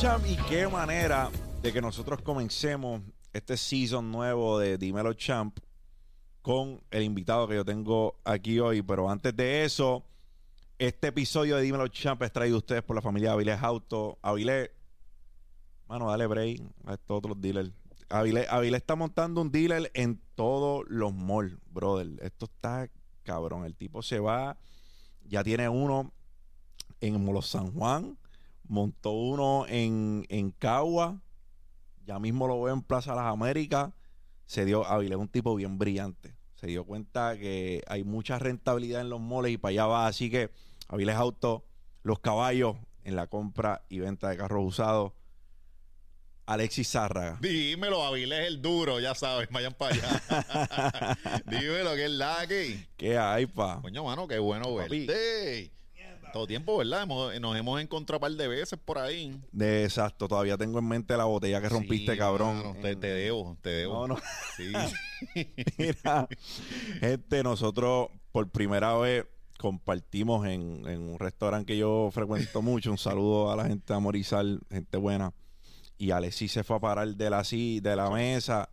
Champ y qué manera de que nosotros comencemos este season nuevo de Dímelo Champ con el invitado que yo tengo aquí hoy. Pero antes de eso, este episodio de Dímelo Champ es traído a ustedes por la familia Avilés Auto. Avilés, mano, dale break a estos otros dealers. Avilés, Avilés está montando un dealer en todos los malls, brother. Esto está cabrón. El tipo se va, ya tiene uno en Molo San Juan, montó uno en, en Cagua, ya mismo lo veo en Plaza Las Américas. Se dio, Avilés es un tipo bien brillante. Se dio cuenta que hay mucha rentabilidad en los moles y para allá va. Así que Avilés Auto, los caballos en la compra y venta de carros usados. Alexis Zárraga. Dímelo, Avilés el duro, ya sabes, vayan para allá. Dímelo, que es la que. ¿Qué hay, pa? Coño, mano, qué bueno Papi. verte. Todo tiempo, ¿verdad? Hemos- nos hemos encontrado un par de veces por ahí. De exacto, todavía tengo en mente la botella que rompiste, Sí, cabrón. te, te debo, te debo. No, no. Sí. Mira, gente, nosotros por primera vez compartimos en, en un restaurante que yo frecuento mucho. Un saludo a la gente de Amorizal, gente buena. Y Alexis se fue a parar de la, de la mesa.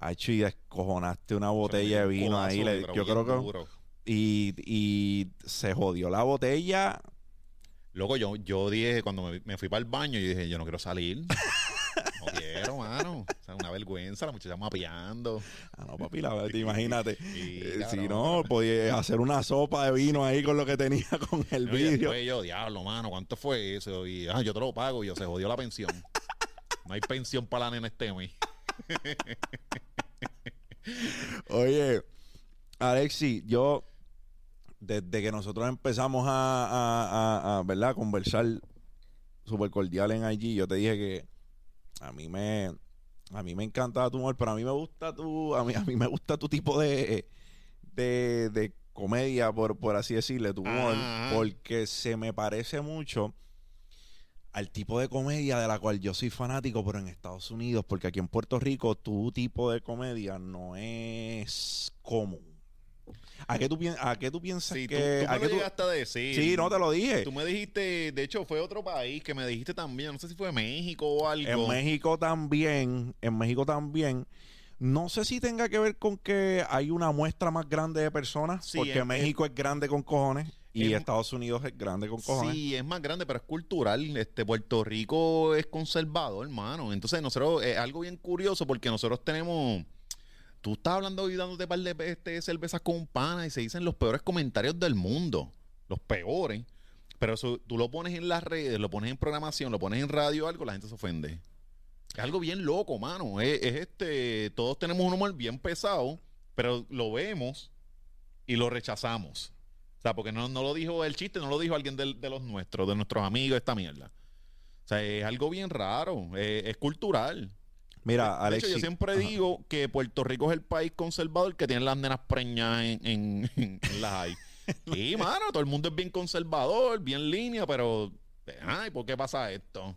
Hacho, y descojonaste una botella de vino ahí. le- yo creo que. duro. Y, y se jodió la botella. Loco, yo, yo dije, cuando me, me fui para el baño, yo dije, yo no quiero salir. No quiero, mano. O sea, una vergüenza, la muchacha mapeando. Ah, no, papi, la verdad, imagínate. Sí, Eh, si no, podía hacer una sopa de vino ahí con lo que tenía con el No, vídeo. yo, diablo, mano, ¿cuánto fue eso? Y, ah, yo te lo pago. Y yo, se jodió la pensión. No hay pensión para la nena este mes. Oye, Alexi, yo desde que nosotros empezamos a, a- a- a, ¿verdad? conversar súper cordial en IG, yo te dije que a mí me a mí me encanta tu humor, pero a mí me gusta tu a mí, a mí me gusta tu tipo de de, de comedia, por, por así decirle, tu humor, Ajá. porque se me parece mucho al tipo de comedia de la cual yo soy fanático, pero en Estados Unidos, porque aquí en Puerto Rico tu tipo de comedia no es común. ¿A qué tú, pien- a qué tú piensas Sí, tú, que... tú a me lo tú- llegaste a decir. sí, no te lo dije. Tú me dijiste, de hecho, fue otro país que me dijiste también. No sé si fue México o algo. En México también, en México también. No sé si tenga que ver con que hay una muestra más grande de personas, Sí, porque México es grande con cojones y Estados Unidos es grande con cojones. Sí, es más grande, pero es cultural. Este Puerto Rico es conservador, hermano. Entonces, nosotros es algo bien curioso porque nosotros tenemos. Tú estás hablando y dándote par de este, cervezas con un pana y se dicen los peores comentarios del mundo. Los peores. Pero eso, tú lo pones en las redes, lo pones en programación, lo pones en radio algo, la gente se ofende. Es algo bien loco, mano. Es, es este. Todos tenemos un humor bien pesado, pero lo vemos y lo rechazamos. O sea, porque no, no lo dijo el chiste, no lo dijo alguien del- de, los nuestros, de nuestros amigos, esta mierda. O sea, es algo bien raro, es cultural. Mira, de hecho, Alexis. yo siempre Ajá. digo que Puerto Rico es el país conservador que tiene las nenas preñas en, en, en- en las hay. Sí, mano, todo el mundo es bien conservador, bien línea, pero... Ay, ¿por qué pasa esto?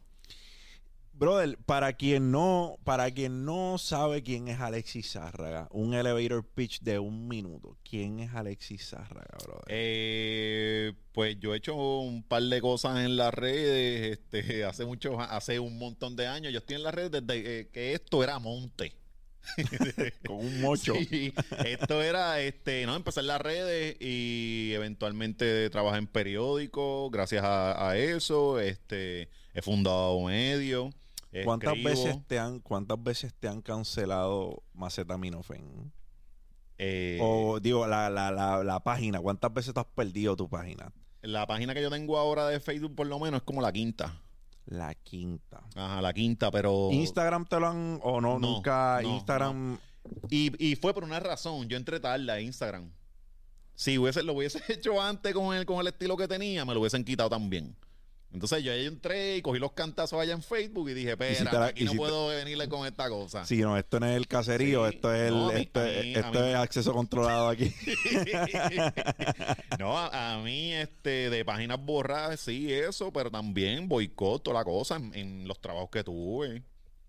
Brother, para quien no, para quien no sabe quién es Alexis Zárraga, un elevator pitch de un minuto. ¿Quién es Alexis Zárraga, brother? Eh, pues yo he hecho un par de cosas en las redes, este, hace muchos, hace un montón de años. Yo estoy en las redes desde eh, que esto era monte. Con un mocho. Sí, esto era, este, no, empecé en las redes y eventualmente trabajé en periódicos, gracias a, a eso, este, he fundado un ¿Cuántas veces te han, cuántas veces te han cancelado Macetaminofen? eh, O digo, la, la, la, la página, ¿cuántas veces te has perdido tu página? la página que yo tengo ahora de Facebook por lo menos es como la quinta. La quinta. Ajá, la quinta, pero... ¿Instagram te lo han, o no, Oh. No, nunca? no, Instagram, Y, y fue por una razón. Yo entré tarde a Instagram. Si hubiese, lo hubiese hecho antes con el, con el estilo que tenía, me lo hubiesen quitado también. Entonces yo ahí entré y cogí los cantazos allá en Facebook y dije, si espera, la- aquí y no si te- puedo venirle con esta cosa. Sí, no, esto no es el caserío, Sí, esto es el, no, a mí- esto, es- es acceso controlado aquí. no, a, a mí, este, de páginas borradas, sí, eso, pero también boicot, toda la cosa en, en los trabajos que tuve.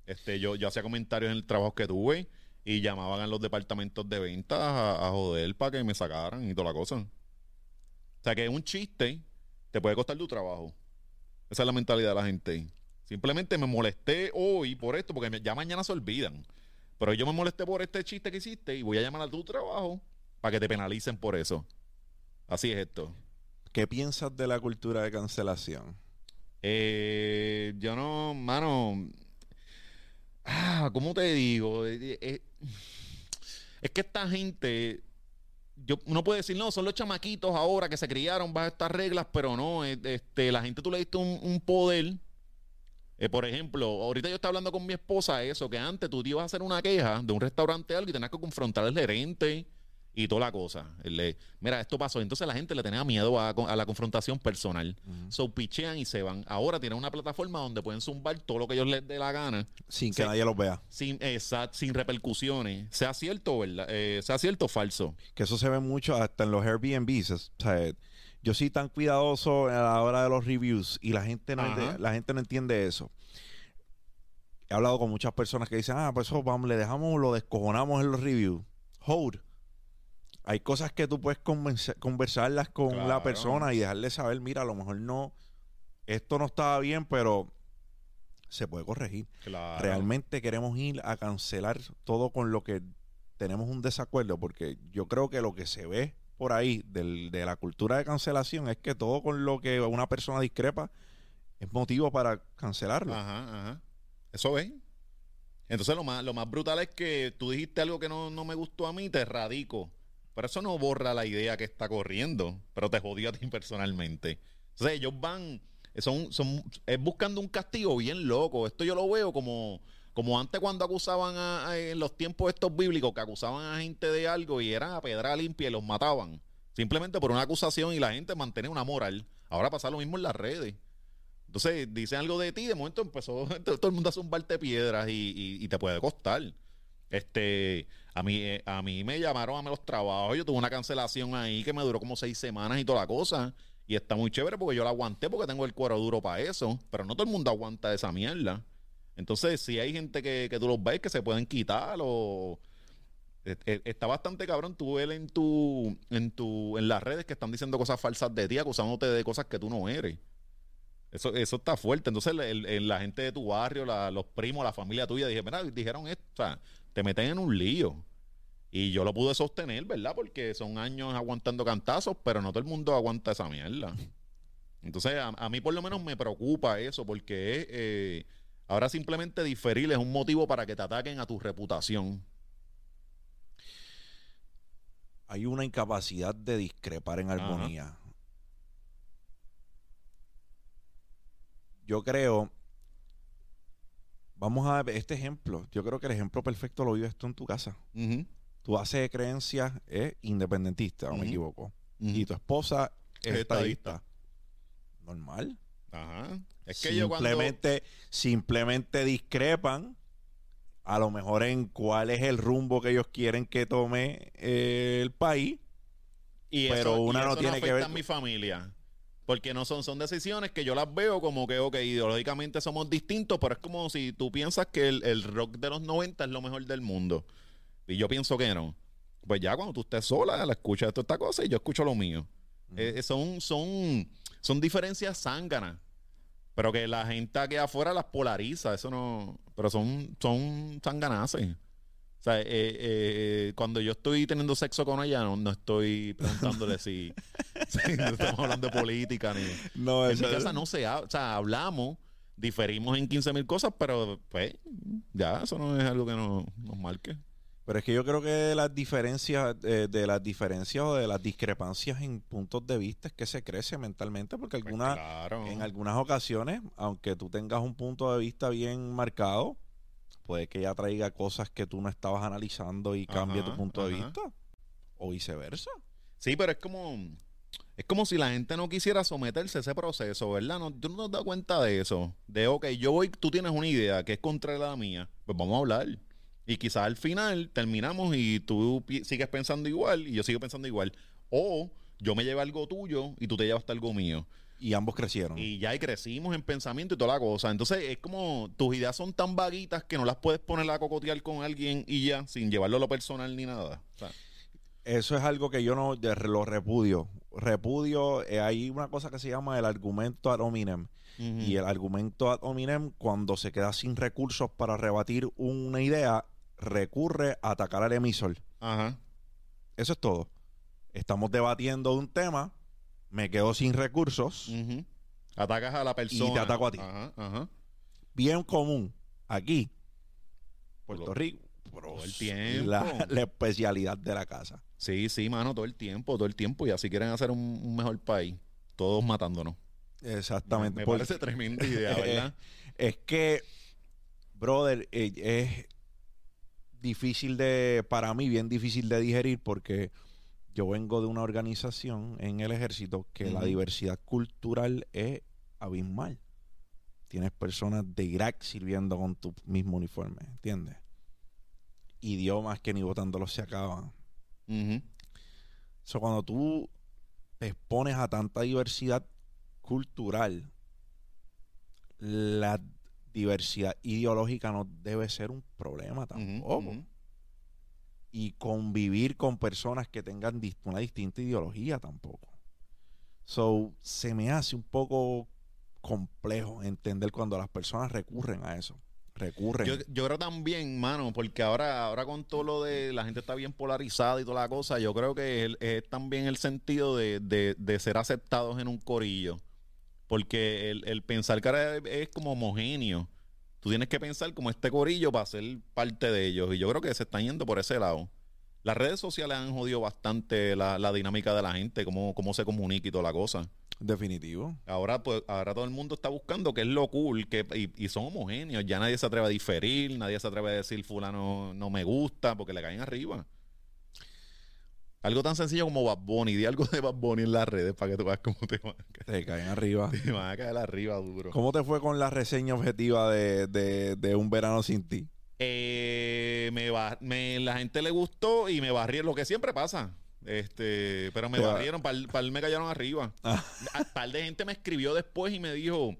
Este, yo, yo hacía comentarios en el trabajo que tuve y llamaban a los departamentos de ventas a, a joder para que me sacaran y toda la cosa. O sea que un chiste te puede costar tu trabajo. Esa es la mentalidad de la gente. Si Simplemente me molesté hoy por esto, porque ya mañana se olvidan. Pero yo me molesté por este chiste que hiciste y voy a llamar a tu trabajo para que te penalicen por eso. Así es esto. ¿Qué piensas de la cultura de cancelación? Eh, yo no, mano. Ah, ¿cómo te digo? Eh, eh, es que esta gente. Yo, uno puede decir, no, son los chamaquitos ahora que se criaron bajo estas reglas, pero no, eh, este, la gente tú le diste un, poder. Eh, por ejemplo, ahorita yo estaba hablando con mi esposa eso, que antes tú te ibas a hacer una queja de un restaurante algo y tenías que confrontar al gerente y toda la cosa. Le- mira, esto pasó. Entonces la gente le tenía miedo a, a la confrontación personal. So pichean y se van. Ahora tienen una plataforma donde pueden zumbar todo lo que ellos les dé la gana, Sin que nadie los vea. sin, exact- sin repercusiones. Sea cierto, ¿verdad? Eh, sea cierto o falso. Que eso se ve mucho hasta en los Airbnbs. O sea, yo soy tan cuidadoso a la hora de los reviews y la gente no, ente- la gente no entiende eso. He hablado con muchas personas que dicen, ah, pues eso vamos, le dejamos, lo descojonamos en los reviews. Hold. Hay cosas que tú puedes conversarlas con la persona y dejarle saber, mira, a lo mejor no, esto no estaba bien, pero se puede corregir. Claro. realmente queremos ir a cancelar todo con lo que tenemos un desacuerdo, porque yo creo que lo que se ve por ahí del- de la cultura de cancelación es que todo con lo que una persona discrepa es motivo para cancelarlo. Ajá, ajá. Eso es. Entonces lo más, lo más brutal es que tú dijiste algo que no, no me gustó a mí, te radico. Pero eso no borra la idea que está corriendo, pero te jodió a ti personalmente. Entonces ellos van, son, son, es buscando un castigo bien loco. Esto yo lo veo como, como antes cuando acusaban a, en los tiempos estos bíblicos, que acusaban a gente de algo y era a pedra limpia y los mataban. Simplemente por una acusación y la gente mantenía una moral. Ahora pasa lo mismo en las redes. Entonces dicen algo de ti, de momento empezó todo el mundo a zumbarte piedras y- y te puede costar. Este, a mí, eh, a mí me llamaron a los trabajos, yo tuve una cancelación ahí que me duró como seis semanas y toda la cosa. Y está muy chévere porque yo la aguanté porque tengo el cuero duro para eso. Pero no todo el mundo aguanta esa mierda. Entonces, si hay gente que, que tú los ves que se pueden quitar o... eh, eh, Está bastante cabrón tú ver en tu, en tu, en las redes que están diciendo cosas falsas de ti, acusándote de cosas que tú no eres. Eso, eso está fuerte. Entonces, la gente de tu barrio, la- los primos, la familia tuya, dije, dijeron esto, o sea, te meten en un lío. Y yo lo pude sostener, ¿verdad? Porque son años aguantando cantazos, pero no todo el mundo aguanta esa mierda. Entonces, a, a mí por lo menos me preocupa eso, porque eh, ahora simplemente diferir es un motivo para que te ataquen a tu reputación. Hay una incapacidad de discrepar en armonía. Yo creo, vamos a ver este ejemplo. Yo creo que el ejemplo perfecto lo vives tú en tu casa. Ujú, Tu base de creencias es independentista, o me equivoco. Y tu esposa es Es estadista. estadista. Normal. Ajá. Es que yo cuando... simplemente, simplemente discrepan a lo mejor en cuál es el rumbo que ellos quieren que tome eh, el país. Y Pero eso, una y no eso tiene que ver mi familia. Porque no son, son decisiones que yo las veo como que, ok, ideológicamente somos distintos, pero es como si tú piensas que el, el rock de los 90 es lo mejor del mundo. Y yo pienso que no. Pues ya cuando tú estés sola, la escuchas toda esta cosa y yo escucho lo mío. Eh, eh, son, son, son diferencias zánganas. Pero que la gente aquí afuera las polariza, eso no. Pero son, son zanganaces. O sea, eh, eh, cuando yo estoy teniendo sexo con ella, no, no estoy preguntándole si, si no estamos hablando de política ni. No, En mi casa no se habla, o sea, hablamos, diferimos en 15 mil cosas, pero pues ya, eso no es algo que nos, nos marque. Pero es que yo creo que las diferencias, eh, de las diferencias o de las discrepancias en puntos de vista es que se crece mentalmente, porque Pues alguna, claro. en algunas ocasiones, aunque tú tengas un punto de vista bien marcado, puede que ella traiga cosas que tú no estabas analizando y cambie Ajá, tu punto de ajá. vista. O viceversa. Sí, pero es como. Es como si la gente no quisiera someterse a ese proceso, ¿verdad? No, tú no te das cuenta de eso. De, ok, yo voy, tú tienes una idea que es contra la mía, pues vamos a hablar. Y quizás al final terminamos y tú sigues pensando igual y yo sigo pensando igual. O yo me llevo algo tuyo y tú te llevas algo mío. Y ambos crecieron. Y ya y crecimos en pensamiento y toda la cosa. Entonces es como tus ideas son tan vaguitas que no las puedes poner a cocotear con alguien y ya, sin llevarlo a lo personal ni nada. O sea, Eso es algo que yo no lo repudio. repudio, eh, hay una cosa que se llama el argumento ad hominem. Y el argumento ad hominem, cuando se queda sin recursos para rebatir una idea, recurre a atacar al emisor. Ajá. Eso es todo. Estamos debatiendo un tema, me quedo sin recursos, Ujú. Atacas a la persona. ataco a ti. Ajá, ajá. bien común. Aquí, Puerto Todo- Rico, bro, todo el tiempo. La, la especialidad de la casa. Sí, sí, mano, todo el tiempo, todo el tiempo. Y así quieren hacer un, un mejor país. Todos matándonos. Exactamente. Me, me Porque- parece tremenda idea, ¿verdad? Es que, brother, eh, es difícil de, para mí, bien difícil de digerir porque yo vengo de una organización en el ejército que la diversidad cultural es abismal. Tienes personas de Irak sirviendo con tu mismo uniforme, ¿entiendes? Idiomas que ni votándolos se acaban. Ujú. So, cuando tú te expones a tanta diversidad cultural, la diversidad ideológica no debe ser un problema tampoco. Ujú. Y convivir con personas que tengan una distinta ideología tampoco. So, se me hace un poco complejo entender cuando las personas recurren a eso. Recurren. Yo, yo creo también, mano, porque ahora, ahora con todo lo de la gente está bien polarizada y toda la cosa, yo creo que es, también el sentido de, de- de ser aceptados en un corillo. Porque el, el pensar que ahora es como homogéneo. Tú tienes que pensar como este corillo para ser parte de ellos. Y yo creo que se están yendo por ese lado. Las redes sociales han jodido bastante la, la dinámica de la gente, cómo, cómo se comunica y toda la cosa. Definitivo. Ahora, pues, ahora todo el mundo está buscando qué es lo cool, que, y, y son homogéneos. Ya nadie se atreve a diferir, nadie se atreve a decir fulano no me gusta, porque le caen arriba. Algo tan sencillo como Bad Bunny, di algo de Bad Bunny en las redes para que tú veas cómo te van, a- Te caen arriba. te van a caer arriba duro. ¿Cómo te fue con la reseña objetiva de, de- de Un Verano Sin Ti? Eh, me ba- me- la gente le gustó y me barrieron, lo que siempre pasa. Este, pero me va- barrieron, par, par me cayeron arriba. Ah. A- par de gente me escribió después y me dijo,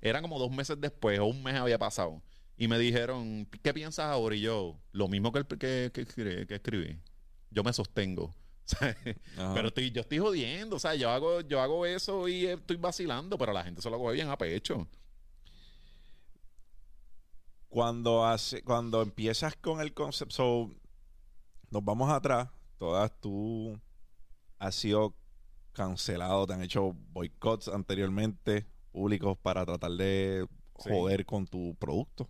era como dos meses después o un mes había pasado. Y me dijeron, ¿qué piensas ahora? Y yo, lo mismo que, el- que, que escribí. Yo me sostengo. Pero estoy, yo estoy jodiendo, o sea, yo hago, yo hago eso y estoy vacilando, pero la gente se lo coge bien a pecho. cuando hace, cuando empiezas con el concepto, so, nos vamos atrás, todas tú has sido cancelado, te han hecho boicots anteriormente públicos para tratar de Sí. joder con tu producto.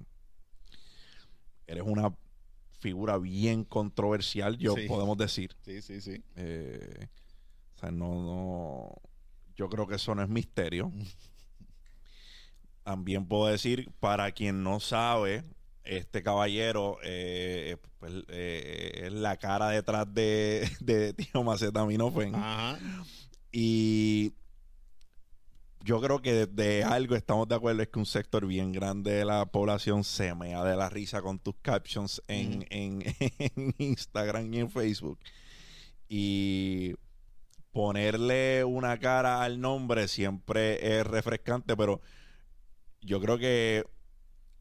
Eres una figura bien controversial, yo Sí. podemos decir. Sí, sí, sí. Eh, o sea, no, no. Yo creo que eso no es misterio. También puedo decir, para quien no sabe, este caballero eh, pues, eh, es la cara detrás de, de Tío Macetaminofen. Ajá. Y yo creo que de, algo estamos de acuerdo, es que un sector bien grande de la población se mea de la risa con tus captions en, en- en Instagram y en Facebook. Y ponerle una cara al nombre siempre es refrescante, pero yo creo que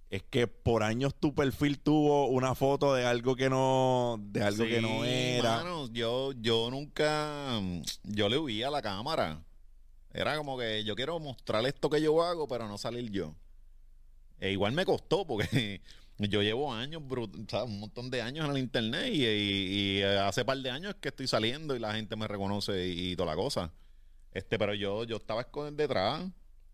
es que por años tu perfil tuvo una foto de algo que no, de algo que no era. mano, yo, yo nunca, yo le huía a la cámara. Era como que yo quiero mostrar esto que yo hago, pero no salir yo. E igual me costó porque yo llevo años, brut- ¿sabes? un montón de años en el internet y, y- y hace par de años que estoy saliendo y la gente me reconoce y, toda la cosa. Este, pero yo, yo estaba detrás.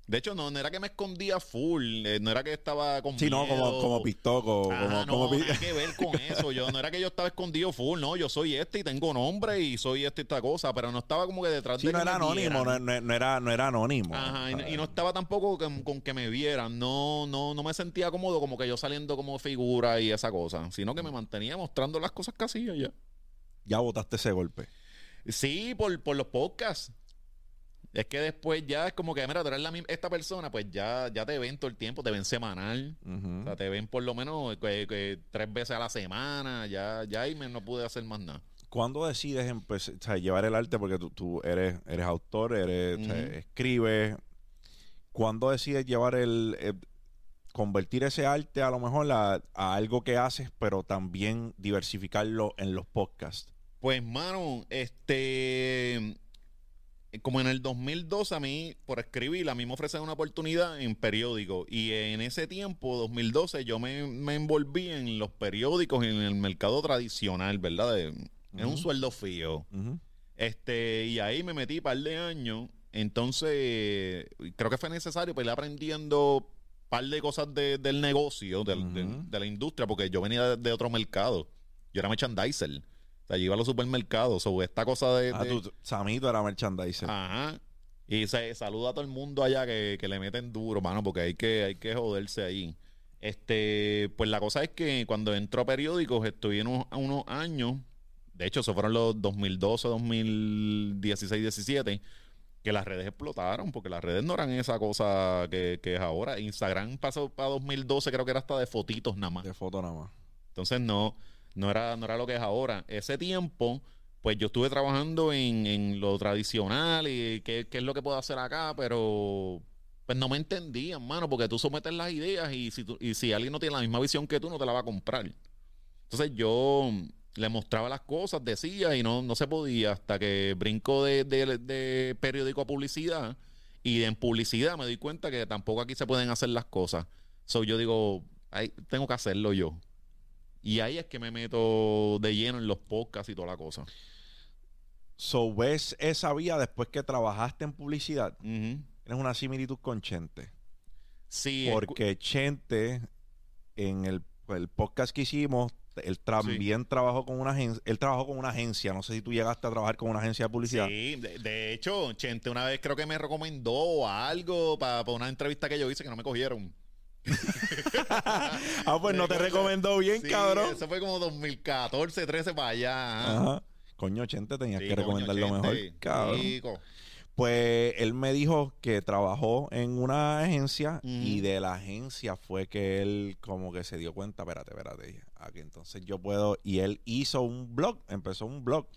De hecho, no, no era que me escondía full, eh, no era que estaba con Sí, no, como, miedo. como pistoco. Ah, como, no, como pi- nada que ver con eso. Yo no era que yo estaba escondido full, no. Yo soy este y tengo nombre y soy este y esta cosa, pero no estaba como que detrás Sí, de no que era me anónimo, no, no- no era, no era anónimo. Ajá, y, no- no estaba tampoco con, con que me vieran. No, no, no me sentía cómodo como que yo saliendo como figura y esa cosa, sino que me mantenía mostrando las cosas que hacía ya. Ya botaste ese golpe. Sí, por, por los podcasts. Es que después ya es como que, mira, tú eres la misma- esta persona, pues ya, ya te ven todo el tiempo, te ven semanal. O sea, te ven por lo menos que- que tres veces a la semana, ya, ya ahí me no pude hacer más nada. ¿Cuándo decides empezar, o sea, llevar el arte? Porque tú, tú eres, eres autor, eres, o sea, Ujú. escribes. ¿Cuándo decides llevar el, eh, convertir ese arte a lo mejor a, a algo que haces, pero también diversificarlo en los podcasts? Pues, mano, este. Eh, como en el 2012 a mí, por escribir, a mí me ofrecen una oportunidad en periódico. Y en ese tiempo, 2012, yo me, me envolví en los periódicos, en el mercado tradicional, ¿verdad? De- En un sueldo fijo. Este, y ahí me metí un par de años. Entonces, creo que fue necesario para ir aprendiendo un par de cosas de- del negocio, de, de la industria, porque yo venía de, de otro mercado. Yo era merchandiser. Sea, yo iba a los supermercados. O esta cosa de. Ah, de- tú, Samito era merchandiser. Ajá. Y se saluda a todo el mundo allá que, que le meten duro, mano, porque hay que, hay que joderse ahí. Este, pues la cosa es que cuando entró a periódicos, estuve unos, unos años, de hecho, eso fueron los 2012, 2016, 17, que las redes explotaron, porque las redes no eran esa cosa que, que es ahora. Instagram pasó para 2012, creo que era hasta de fotitos nada más. De foto nada más. Entonces no, no era, no era lo que es ahora. Ese tiempo, pues yo estuve trabajando en, en lo tradicional y qué, qué es lo que puedo hacer acá, pero pues no me entendían, mano, porque tú sometes las ideas y si, tú- y si alguien no tiene la misma visión que tú, no te la va a comprar. Entonces yo le mostraba las cosas, decía y no, no se podía hasta que brinco de, de- periódico a publicidad y en publicidad me doy cuenta que tampoco aquí se pueden hacer las cosas. So yo digo, "Ay, tengo que hacerlo yo. Y ahí es que me meto de lleno en los podcasts y toda la cosa. So, ¿ves esa vía después que trabajaste en publicidad? Ujú. Tienes una similitud con Chente. Sí, Porque Chente, en el, el podcast que hicimos, él también trabajó con una agencia. Él trabajó con una agencia. No sé si tú llegaste a trabajar con una agencia de publicidad. Sí, de, de hecho, Chente una vez creo que me recomendó algo para una entrevista que yo hice que no me cogieron. ah, pues no te recomendó bien, Sí, cabrón. Eso fue como 2014, 13 para allá. ajá. Coño, Chente, tenías Sí, que recomendarlo mejor, Chente. cabrón. Chico. Pues él me dijo que trabajó en una agencia y de la agencia fue que él como que se dio cuenta, espérate, espérate, aquí entonces yo puedo, y él hizo un blog, empezó un blog.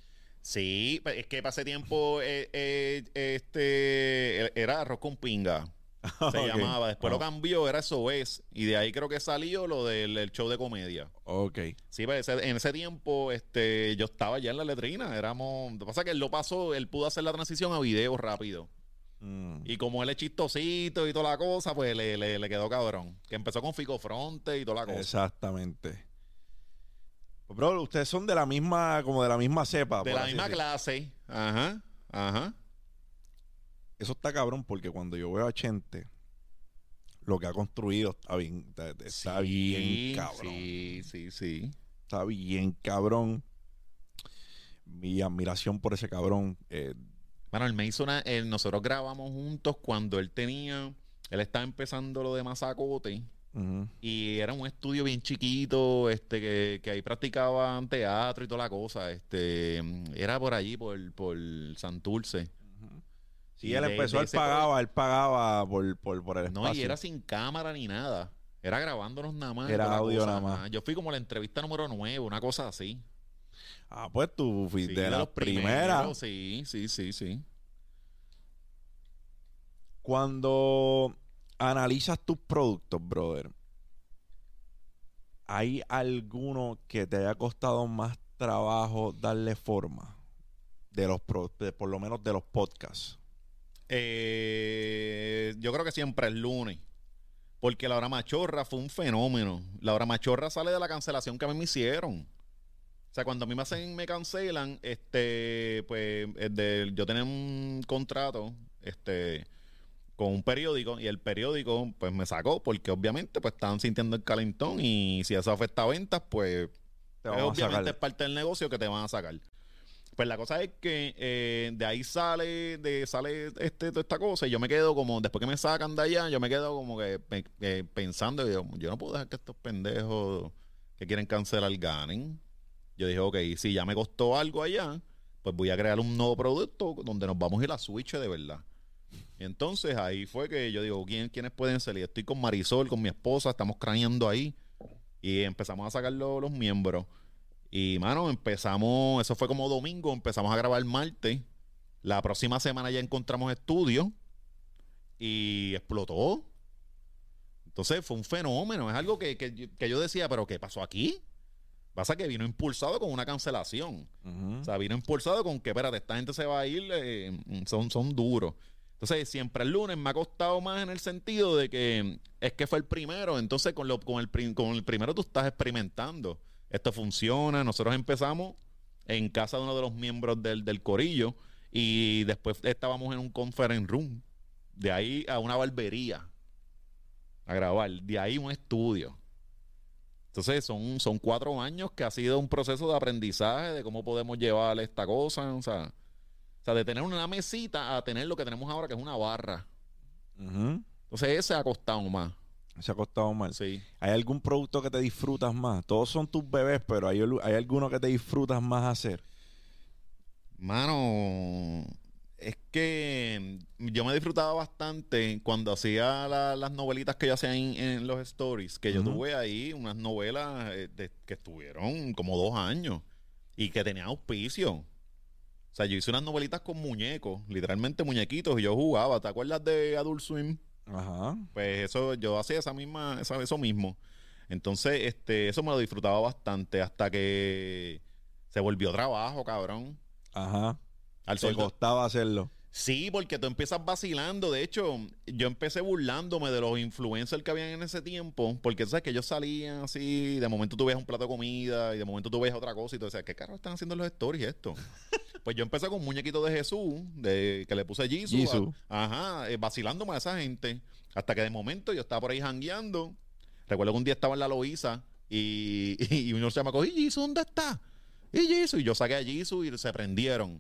Sí, pues, es que pasé tiempo, eh, eh, este, era arroz con pinga. Se llamaba. Después lo Ah, cambió, era SOS. Y de ahí creo que salió lo del el show de comedia. Ok. Sí, pues ese- en ese tiempo este, yo estaba ya en la letrina. Éramos. Lo que pasa es que él lo pasó, él pudo hacer la transición a video rápido. Mm. Y como él es chistosito y toda la cosa, pues le, le- le quedó cabrón. Que empezó con Fico Fronte y toda la cosa. Exactamente. Pues, Bro, ustedes son de la misma, como de la misma cepa. De la misma clase. Ajá. Ajá. Eso está cabrón porque cuando yo veo a Chente, lo que ha construido está bien, está, está bien cabrón. Sí, sí, sí. Está bien cabrón. Mi admiración por ese cabrón. eh, Bueno, él me hizo una. él- nosotros grabamos juntos cuando él tenía. Él estaba empezando lo de Mazacote. Y era un estudio bien chiquito, este, que, que ahí practicaban teatro y toda la cosa. Este, era por allí, por, por Santurce. Y él de- empezó, de él pagaba, él pagaba por, por, por el espacio. No, y era sin cámara ni nada. Era grabándonos nada más. Era audio cosa, nada más. Yo fui como la entrevista número 9, una cosa así. Ah, pues tú fuiste Sí, de las primeras. Sí, sí, sí, sí. Cuando analizas tus productos, brother, ¿hay alguno que te haya costado más trabajo darle forma? De los pro- de- por lo menos de los podcasts. Eh, yo creo que siempre es lunes. Porque la hora machorra fue un fenómeno. La hora machorra sale de la cancelación que a mí me hicieron. O sea, cuando a mí me hacen, me cancelan, este, pues, es de- yo tenía un contrato, este, con un periódico y el periódico, pues, me sacó porque obviamente, pues, estaban sintiendo el calentón y si eso afecta a ventas, pues, Te pues, obviamente sacar. es parte del negocio que te van a sacar. Pues la cosa es que eh, de ahí sale, de sale este, toda esta cosa, y yo me quedo como, después que me sacan de allá, yo me quedo como que pe- pensando, yo, yo no puedo dejar que estos pendejos que quieren cancelar ganen. Yo dije, ok, si ya me costó algo allá, pues voy a crear un nuevo producto donde nos vamos a ir a Switch de verdad. Y entonces ahí fue que yo digo, ¿quién, ¿quiénes pueden salir? Estoy con Marisol, con mi esposa, estamos craneando ahí. Y empezamos a sacar lo- los miembros. Y, mano, empezamos, eso fue como domingo, empezamos a grabar martes. La próxima semana ya encontramos estudio y explotó. Entonces fue un fenómeno, es algo que, que yo- que yo decía, pero ¿qué pasó aquí? Pasa que vino impulsado con una cancelación. O sea, vino impulsado con que, espérate, esta gente se va a ir, eh, son, son duros. Entonces, siempre el lunes me ha costado más en el sentido de que es que fue el primero. Entonces, con, lo, con, el, con el primero tú estás experimentando. Esto funciona. Nosotros empezamos en casa de uno de los miembros del, del corillo y después estábamos en un conference room. De ahí a una barbería a grabar. De ahí un estudio. Entonces son, son cuatro años que ha sido un proceso de aprendizaje de cómo podemos llevar esta cosa. O sea, o sea, de tener una mesita a tener lo que tenemos ahora, que es una barra. Entonces ese ha costado más. Se ha costado mal. Sí. ¿Hay algún producto que te disfrutas más? Todos son tus bebés, pero ¿hay, hay alguno que te disfrutas más hacer? Mano, es que yo me disfrutaba bastante cuando hacía la- las novelitas que yo hacía en, en los stories, que yo tuve ahí unas novelas eh, de- que estuvieron como dos años y que tenían auspicio. O sea, yo hice unas novelitas con muñecos, literalmente muñequitos, y yo jugaba. ¿Te acuerdas de Adult Swim? Ajá. Pues eso, yo hacía esa misma, esa- eso mismo. Entonces, este, eso me lo disfrutaba bastante hasta que se volvió trabajo, cabrón. Ajá. Al Te costaba hacerlo. Sí, porque tú empiezas vacilando. De hecho, yo empecé burlándome de los influencers que habían en ese tiempo, porque sabes que ellos salían así, de momento tú ves un plato de comida y de momento tú ves otra cosa y tú decías, ¿qué carajo están haciendo los stories esto? pues yo empecé con un muñequito de Jesús, de que le puse a- ajá, eh, vacilándome a esa gente. Hasta que de momento yo estaba por ahí jangueando. Recuerdo que un día estaba en la Loíza y, y uno se me ¿y Jesus dónde está? Y Jesus, y yo saqué a Jesus y se prendieron.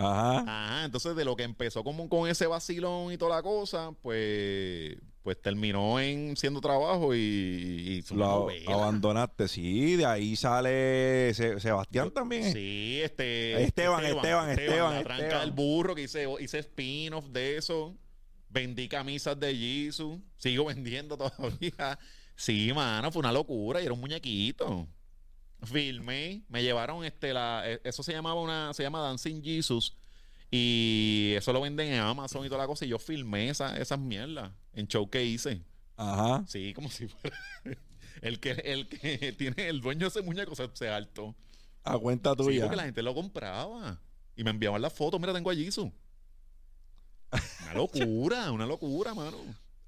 Ajá. Ajá, entonces de lo que empezó como con ese vacilón y toda la cosa, pues, pues terminó en siendo trabajo y, y Lo abandonaste, sí. De ahí sale Se- Sebastián también. Sí, este. Esteban, Esteban, Esteban, La tranca Esteban. del burro que hice, hice spin-off de eso. Vendí camisas de Jesus. Sigo vendiendo todavía. Sí, mano, fue una locura y era un muñequito. Filmé, me llevaron este la eh, eso se llamaba una se llama Dancing Jesus y eso lo venden en Amazon y toda la cosa y yo filmé esa, esas mierdas en show que hice. Ajá. Sí, como si fuera el que el que tiene el dueño de ese muñeco se, se alto. A cuenta Sí, tuya. porque la gente lo compraba. Y me enviaban las fotos. Mira, tengo a Jisoo. Una locura, una locura, mano.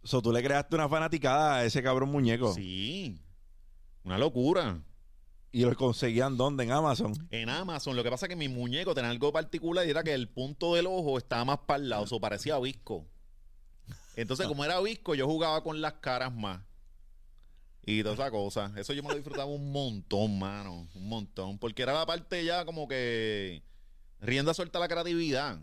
So, tú le creaste una fanaticada a ese cabrón muñeco. Sí. Una locura. Y lo conseguían dónde? En Amazon. En Amazon, lo que pasa es que mi muñeco tenía algo particular y era que el punto del ojo estaba más para el lado, o parecía visco. Entonces, como era visco, yo jugaba con las caras más. Y toda esa cosa. Eso yo me lo disfrutaba un montón, mano. Un montón. Porque era la parte ya como que rienda suelta la creatividad.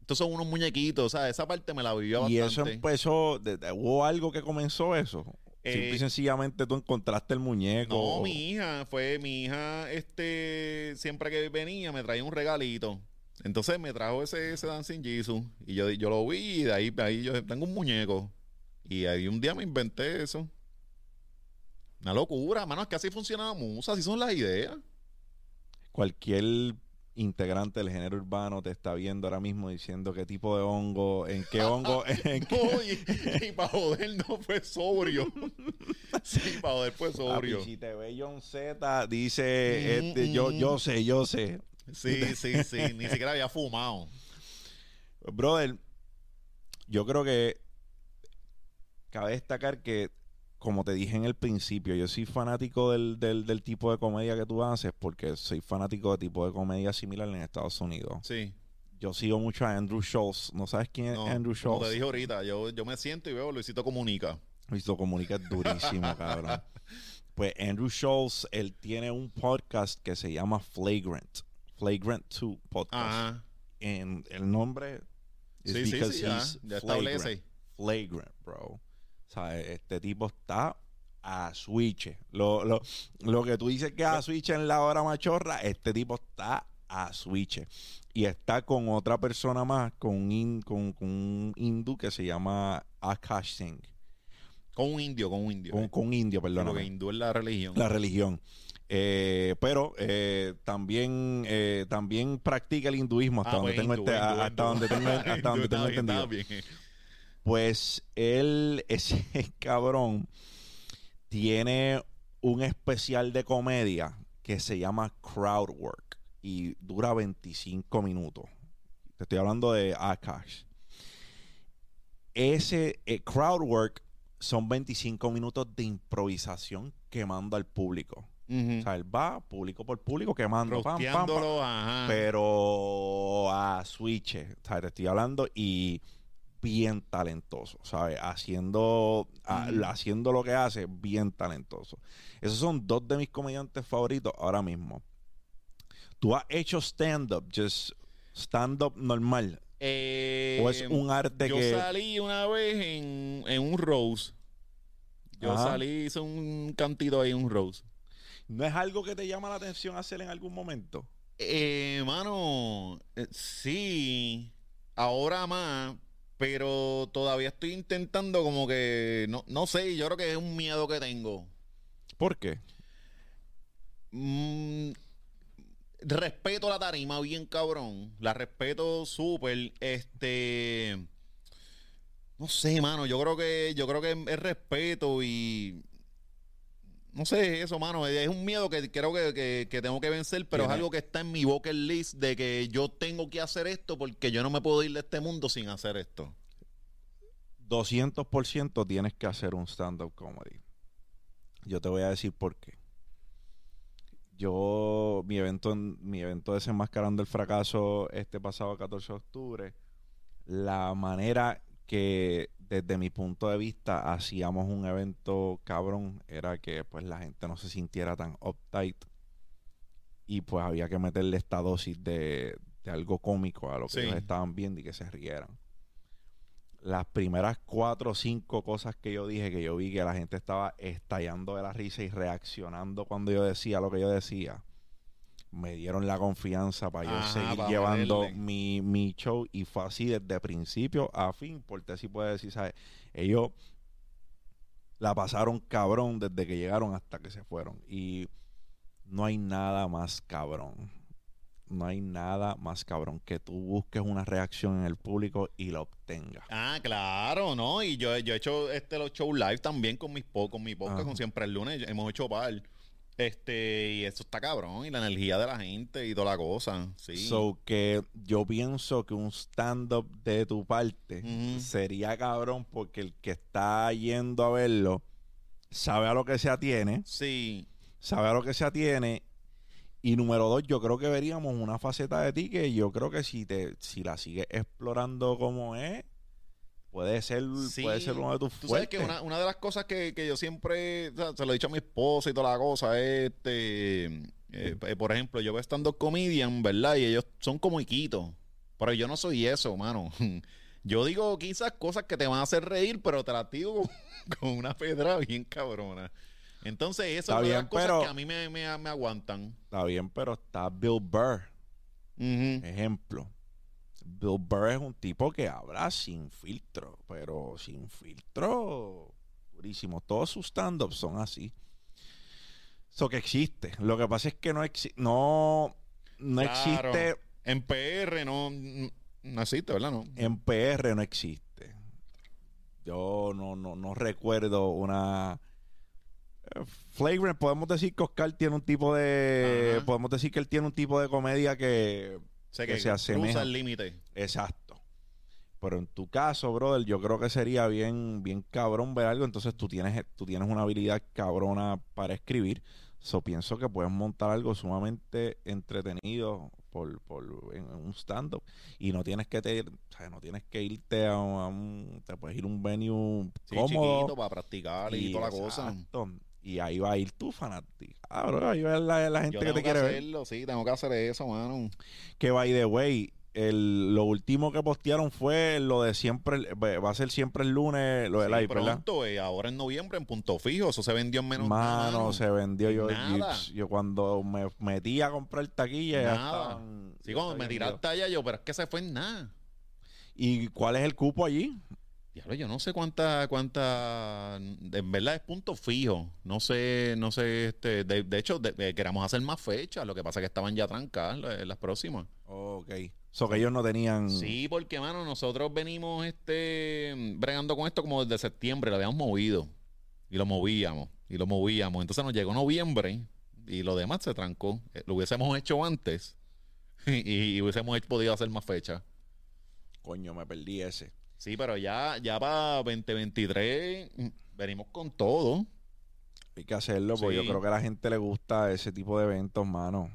Estos son unos muñequitos, o sea, esa parte me la vivía bastante. Y eso empezó. de- de- ¿Hubo algo que comenzó eso? Simple y Eh, sencillamente tú encontraste el muñeco. No, mi hija, fue mi hija, este, siempre que venía me traía un regalito. Entonces me trajo ese, ese Dancing Jesus y yo, yo lo vi y de ahí, de ahí yo tengo un muñeco. Y ahí un día me inventé eso. Una locura, mano, es que así funciona la musa, así son las ideas. Cualquier integrante del género urbano te está viendo ahora mismo diciendo qué tipo de hongo, en qué hongo, en qué. No, y, y para joder no fue sobrio. Sí, para joder fue sobrio. Si te ve John Z, dice, Mm, este, yo, mm. yo sé, yo sé. Sí, sí, sí, ni siquiera había fumado. Brother, yo creo que cabe destacar que, como te dije en el principio, yo soy fanático del, del, del tipo de comedia que tú haces porque soy fanático de tipo de comedia similar en Estados Unidos. Sí. Yo sigo mucho a Andrew Schultz. ¿No sabes quién es Andrew como Schultz? te dije ahorita, yo, yo me siento y veo Luisito Comunica. Luisito Comunica es durísimo, cabrón. Pues Andrew Schultz, él tiene un podcast que se llama Flagrant. Flagrant 2 Podcast. Ajá. En el nombre Sí, sí, sí, ya, ya flagrant. establece. Flagrant, bro. Sea, este tipo está a switch. Lo, lo, lo que tú dices que es a switch en la hora machorra, este tipo está a switch. Y está con otra persona más, con un, in- con, con un hindú que se llama Akash Singh. Con un indio, con un indio. Con, eh. con un indio, perdón. Porque hindú es la religión. La religión. Eh, pero eh, también eh, también practica el hinduismo hasta Ah, donde pues tengo hindú, este- hindú, hasta hindú. donde tengo hasta donde tengo entendido. bien. Pues él, ese cabrón, tiene un especial de comedia que se llama crowd work y dura 25 minutos. Te estoy hablando de Akash. Ese eh, crowd work son 25 minutos de improvisación quemando al público. O sea, él va público por público quemando. pam, pero a switch, o sea, te estoy hablando y bien talentoso, ¿sabes? Haciendo, a- Ujú. haciendo lo que hace, bien talentoso. Esos son dos de mis comediantes favoritos ahora mismo. ¿Tú has hecho stand-up, just stand-up normal? Eh, ¿O es un arte yo que...? salí una vez en, en un Rose. Yo Ajá. salí, hice un cantito ahí en un Rose. ¿No es algo que te llama la atención hacer en algún momento? Eh, mano, eh, sí, ahora más, pero todavía estoy intentando como que, no, no sé, yo creo que es un miedo que tengo. ¿Por qué? Mm, respeto la tarima bien cabrón, la respeto súper, este, no sé, mano, yo creo que, yo creo que es respeto y... No sé, eso, mano. Es un miedo que creo que, que- que tengo que vencer, pero es algo que está en mi bucket list de que yo tengo que hacer esto porque yo no me puedo ir de este mundo sin hacer esto. 200% tienes que hacer un stand-up comedy. Yo te voy a decir por qué. Yo, mi evento, en- mi evento desenmascarando el fracaso este pasado 14 de octubre, la manera que desde mi punto de vista hacíamos un evento cabrón era que pues la gente no se sintiera tan uptight y pues había que meterle esta dosis de, de algo cómico a lo que Sí. ellos estaban viendo y que se rieran las primeras cuatro o cinco cosas que yo dije, que yo vi que la gente estaba estallando de la risa y reaccionando cuando yo decía lo que yo decía, me dieron la confianza para yo seguir para llevando mi, mi show y fue así desde principio a fin, porque así puede decir, ¿sabes? Ellos la pasaron cabrón desde que llegaron hasta que se fueron y no hay nada más cabrón. No hay nada más cabrón que tú busques una reacción en el público y la obtengas. Ah, claro, ¿no? Y yo, yo he hecho este los show live también con mis con mi podcast, Ajá. con siempre el lunes. Hemos hecho par. Este, y eso está cabrón. Y la energía de la gente y toda la cosa. Sí. So que yo pienso que un stand-up de tu parte sería cabrón porque el que está yendo a verlo sabe a lo que se atiene, sí. sabe a lo que se atiene. Y número dos, yo creo que veríamos una faceta de ti que yo creo que si te, si la sigues explorando como es, puede ser, Sí. puede ser uno de tus Tú sabes que una, una de las cosas que, que yo siempre o sea, se lo he dicho a mi esposa y toda la cosa es, este, eh, eh, por ejemplo, yo veo stand-up comedian, ¿verdad? Y ellos son como iquitos. Pero yo no soy eso, mano. Yo digo quizás cosas que te van a hacer reír, pero te las digo con, con una pedra bien cabrona. Entonces, eso Está es una de las cosas pero- que a mí me, me- me aguantan. Está bien, pero está Bill Burr. Ejemplo. Bill Burr es un tipo que habla sin filtro, pero sin filtro durísimo. Todos sus stand-ups son así. Eso que existe. Lo que pasa es que no, exi- no, no Claro. existe En PR no, no existe, ¿verdad? No. en PR, no existe. Yo no, no, no recuerdo una... eh, Flagrant, podemos decir que Oscar tiene un tipo de... Ajá. Podemos decir que él tiene un tipo de comedia que Que que, se cruza asemeja. el límite. Exacto. Pero en tu caso, brother, yo creo que sería bien, bien cabrón ver algo. Entonces tú tienes, tú tienes una habilidad cabrona para escribir. So pienso que puedes montar algo sumamente entretenido por, por en, en un stand-up. Y no tienes que te, o sea, no tienes que irte a un, a un- te puedes ir a un venue Sí, cómodo. chiquito para practicar y, toda la cosa. Y ahí va a ir tu fanática. Ah, bro, ahí va la, la gente Yo que te que quiere ver. hacerlo, sí, tengo que hacer eso, mano. Que by the way, el, lo último que postearon fue lo de siempre, va a ser siempre el lunes, lo del Sí, live, ¿verdad? pronto, eh, ahora en noviembre en Punto Fijo, eso se vendió en menos nada, Mano, se vendió. Yo, yo, Nada. yo cuando me metí a comprar taquilla ya Nada. estaban- Sí, cuando me tiraste allá yo, pero es que se fue en nada. ¿Y cuál es el cupo allí? Diablo, yo no sé cuánta, cuánta, en verdad es punto fijo. No sé, no sé, este, de, de hecho, de- de- queremos hacer más fechas, lo que pasa es que estaban ya trancadas las, las próximas. Ok. So que ellos no tenían... Sí, porque, mano, nosotros venimos, este, bregando con esto como desde septiembre, lo habíamos movido. Y lo movíamos, y lo movíamos. Entonces nos llegó noviembre, y lo demás se trancó. Eh, Lo hubiésemos hecho antes y, y hubiésemos podido hacer más fechas. Coño, me perdí ese. Sí, pero ya, ya para 2023 mm, venimos con todo. Hay que hacerlo porque Sí. yo creo que a la gente le gusta ese tipo de eventos, mano.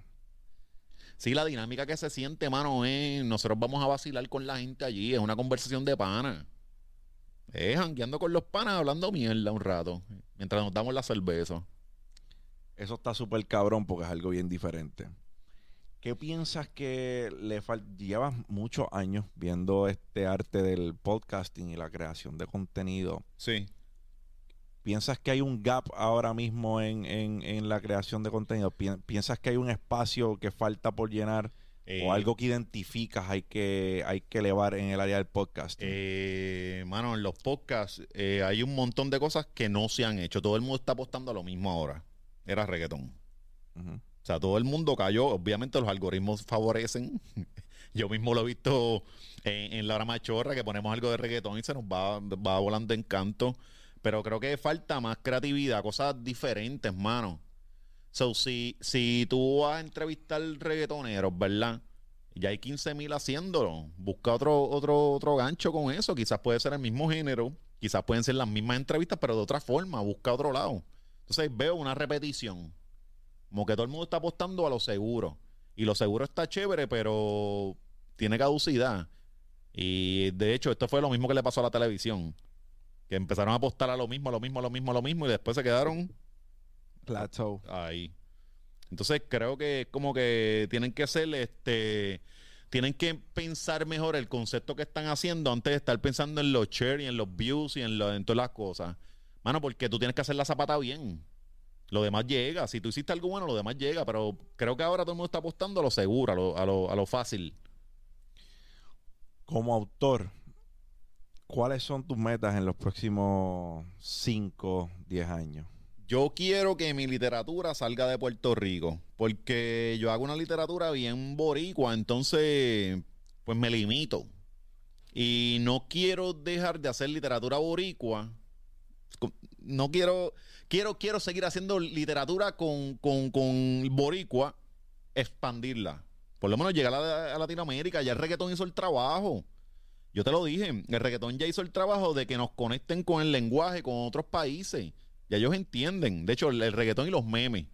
Sí, la dinámica que se siente, mano, es nosotros vamos a vacilar con la gente allí, es una conversación de pana. Es jangueando con los panas, hablando mierda un rato, mientras nos damos la cerveza. Eso está súper cabrón porque es algo bien diferente. ¿Qué piensas que le falta? Llevas muchos años viendo este arte del podcasting y la creación de contenido. Sí. ¿Piensas que hay un gap ahora mismo en, en- en la creación de contenido? Pi- ¿Piensas que hay un espacio que falta por llenar Eh, o algo que identificas hay que, hay que elevar en el área del podcasting? Eh, mano, en los podcasts eh, hay un montón de cosas que no se han hecho. Todo el mundo está apostando a lo mismo ahora. Era reggaetón. Ujú. O sea, todo el mundo cayó. Obviamente los algoritmos favorecen. Yo mismo lo he visto en, en la hora machorra que ponemos algo de reggaetón y se nos va, va volando en canto. Pero creo que falta más creatividad, cosas diferentes, mano. So, si, si tú vas a entrevistar reggaetoneros, ¿verdad? Ya hay 15 mil haciéndolo. Busca otro, otro, otro gancho con eso. Quizás puede ser el mismo género. Quizás pueden ser las mismas entrevistas, pero de otra forma. Busca otro lado. Entonces veo una repetición. Como que todo el mundo está apostando a lo seguro. Y lo seguro está chévere, pero tiene caducidad. Y de hecho, esto fue lo mismo que le pasó a la televisión. Que empezaron a apostar a lo mismo, a lo mismo, a lo mismo, a lo mismo. Y después se quedaron Plateau. ahí. Entonces creo que es como que tienen que ser este tienen que pensar mejor el concepto que están haciendo antes de estar pensando en los shares y en los views y en, lo- en todas las cosas. Mano, porque tú tienes que hacer la zapata bien. Lo demás llega. Si tú hiciste algo bueno, lo demás llega. Pero creo que ahora todo el mundo está apostando a lo seguro, a lo, a lo, a lo fácil. Como autor, ¿cuáles son tus metas en los próximos 5, 10 años? Yo quiero que mi literatura salga de Puerto Rico, porque yo hago una literatura bien boricua, entonces pues me limito. Y no quiero dejar de hacer literatura boricua. No quiero, quiero, quiero seguir haciendo literatura con, con, con boricua, expandirla. Por lo menos llegar a, a Latinoamérica, ya el reggaetón hizo el trabajo. Yo te lo dije, el reggaetón ya hizo el trabajo de que nos conecten con el lenguaje, con otros países. Ya ellos entienden. De hecho, el, el reggaetón y los memes.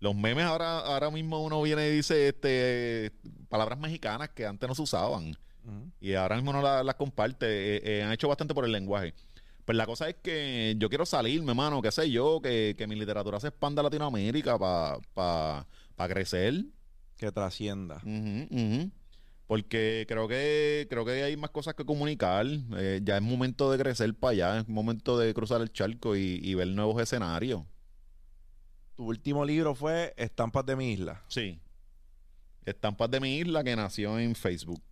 Los memes ahora, ahora mismo uno viene y dice este, palabras mexicanas que antes no se usaban. Y ahora mismo no la- las comparte. Eh, eh, han hecho bastante por el lenguaje. Pues la cosa es que yo quiero salirme, mano, qué sé yo, que, que mi literatura se expanda a Latinoamérica para pa, pa crecer. Que trascienda. Porque creo que creo que hay más cosas que comunicar. Eh, ya es momento de crecer para allá, es momento de cruzar el charco y, y ver nuevos escenarios. Tu último libro fue Estampas de mi isla. Sí. Estampas de mi isla que nació en Facebook.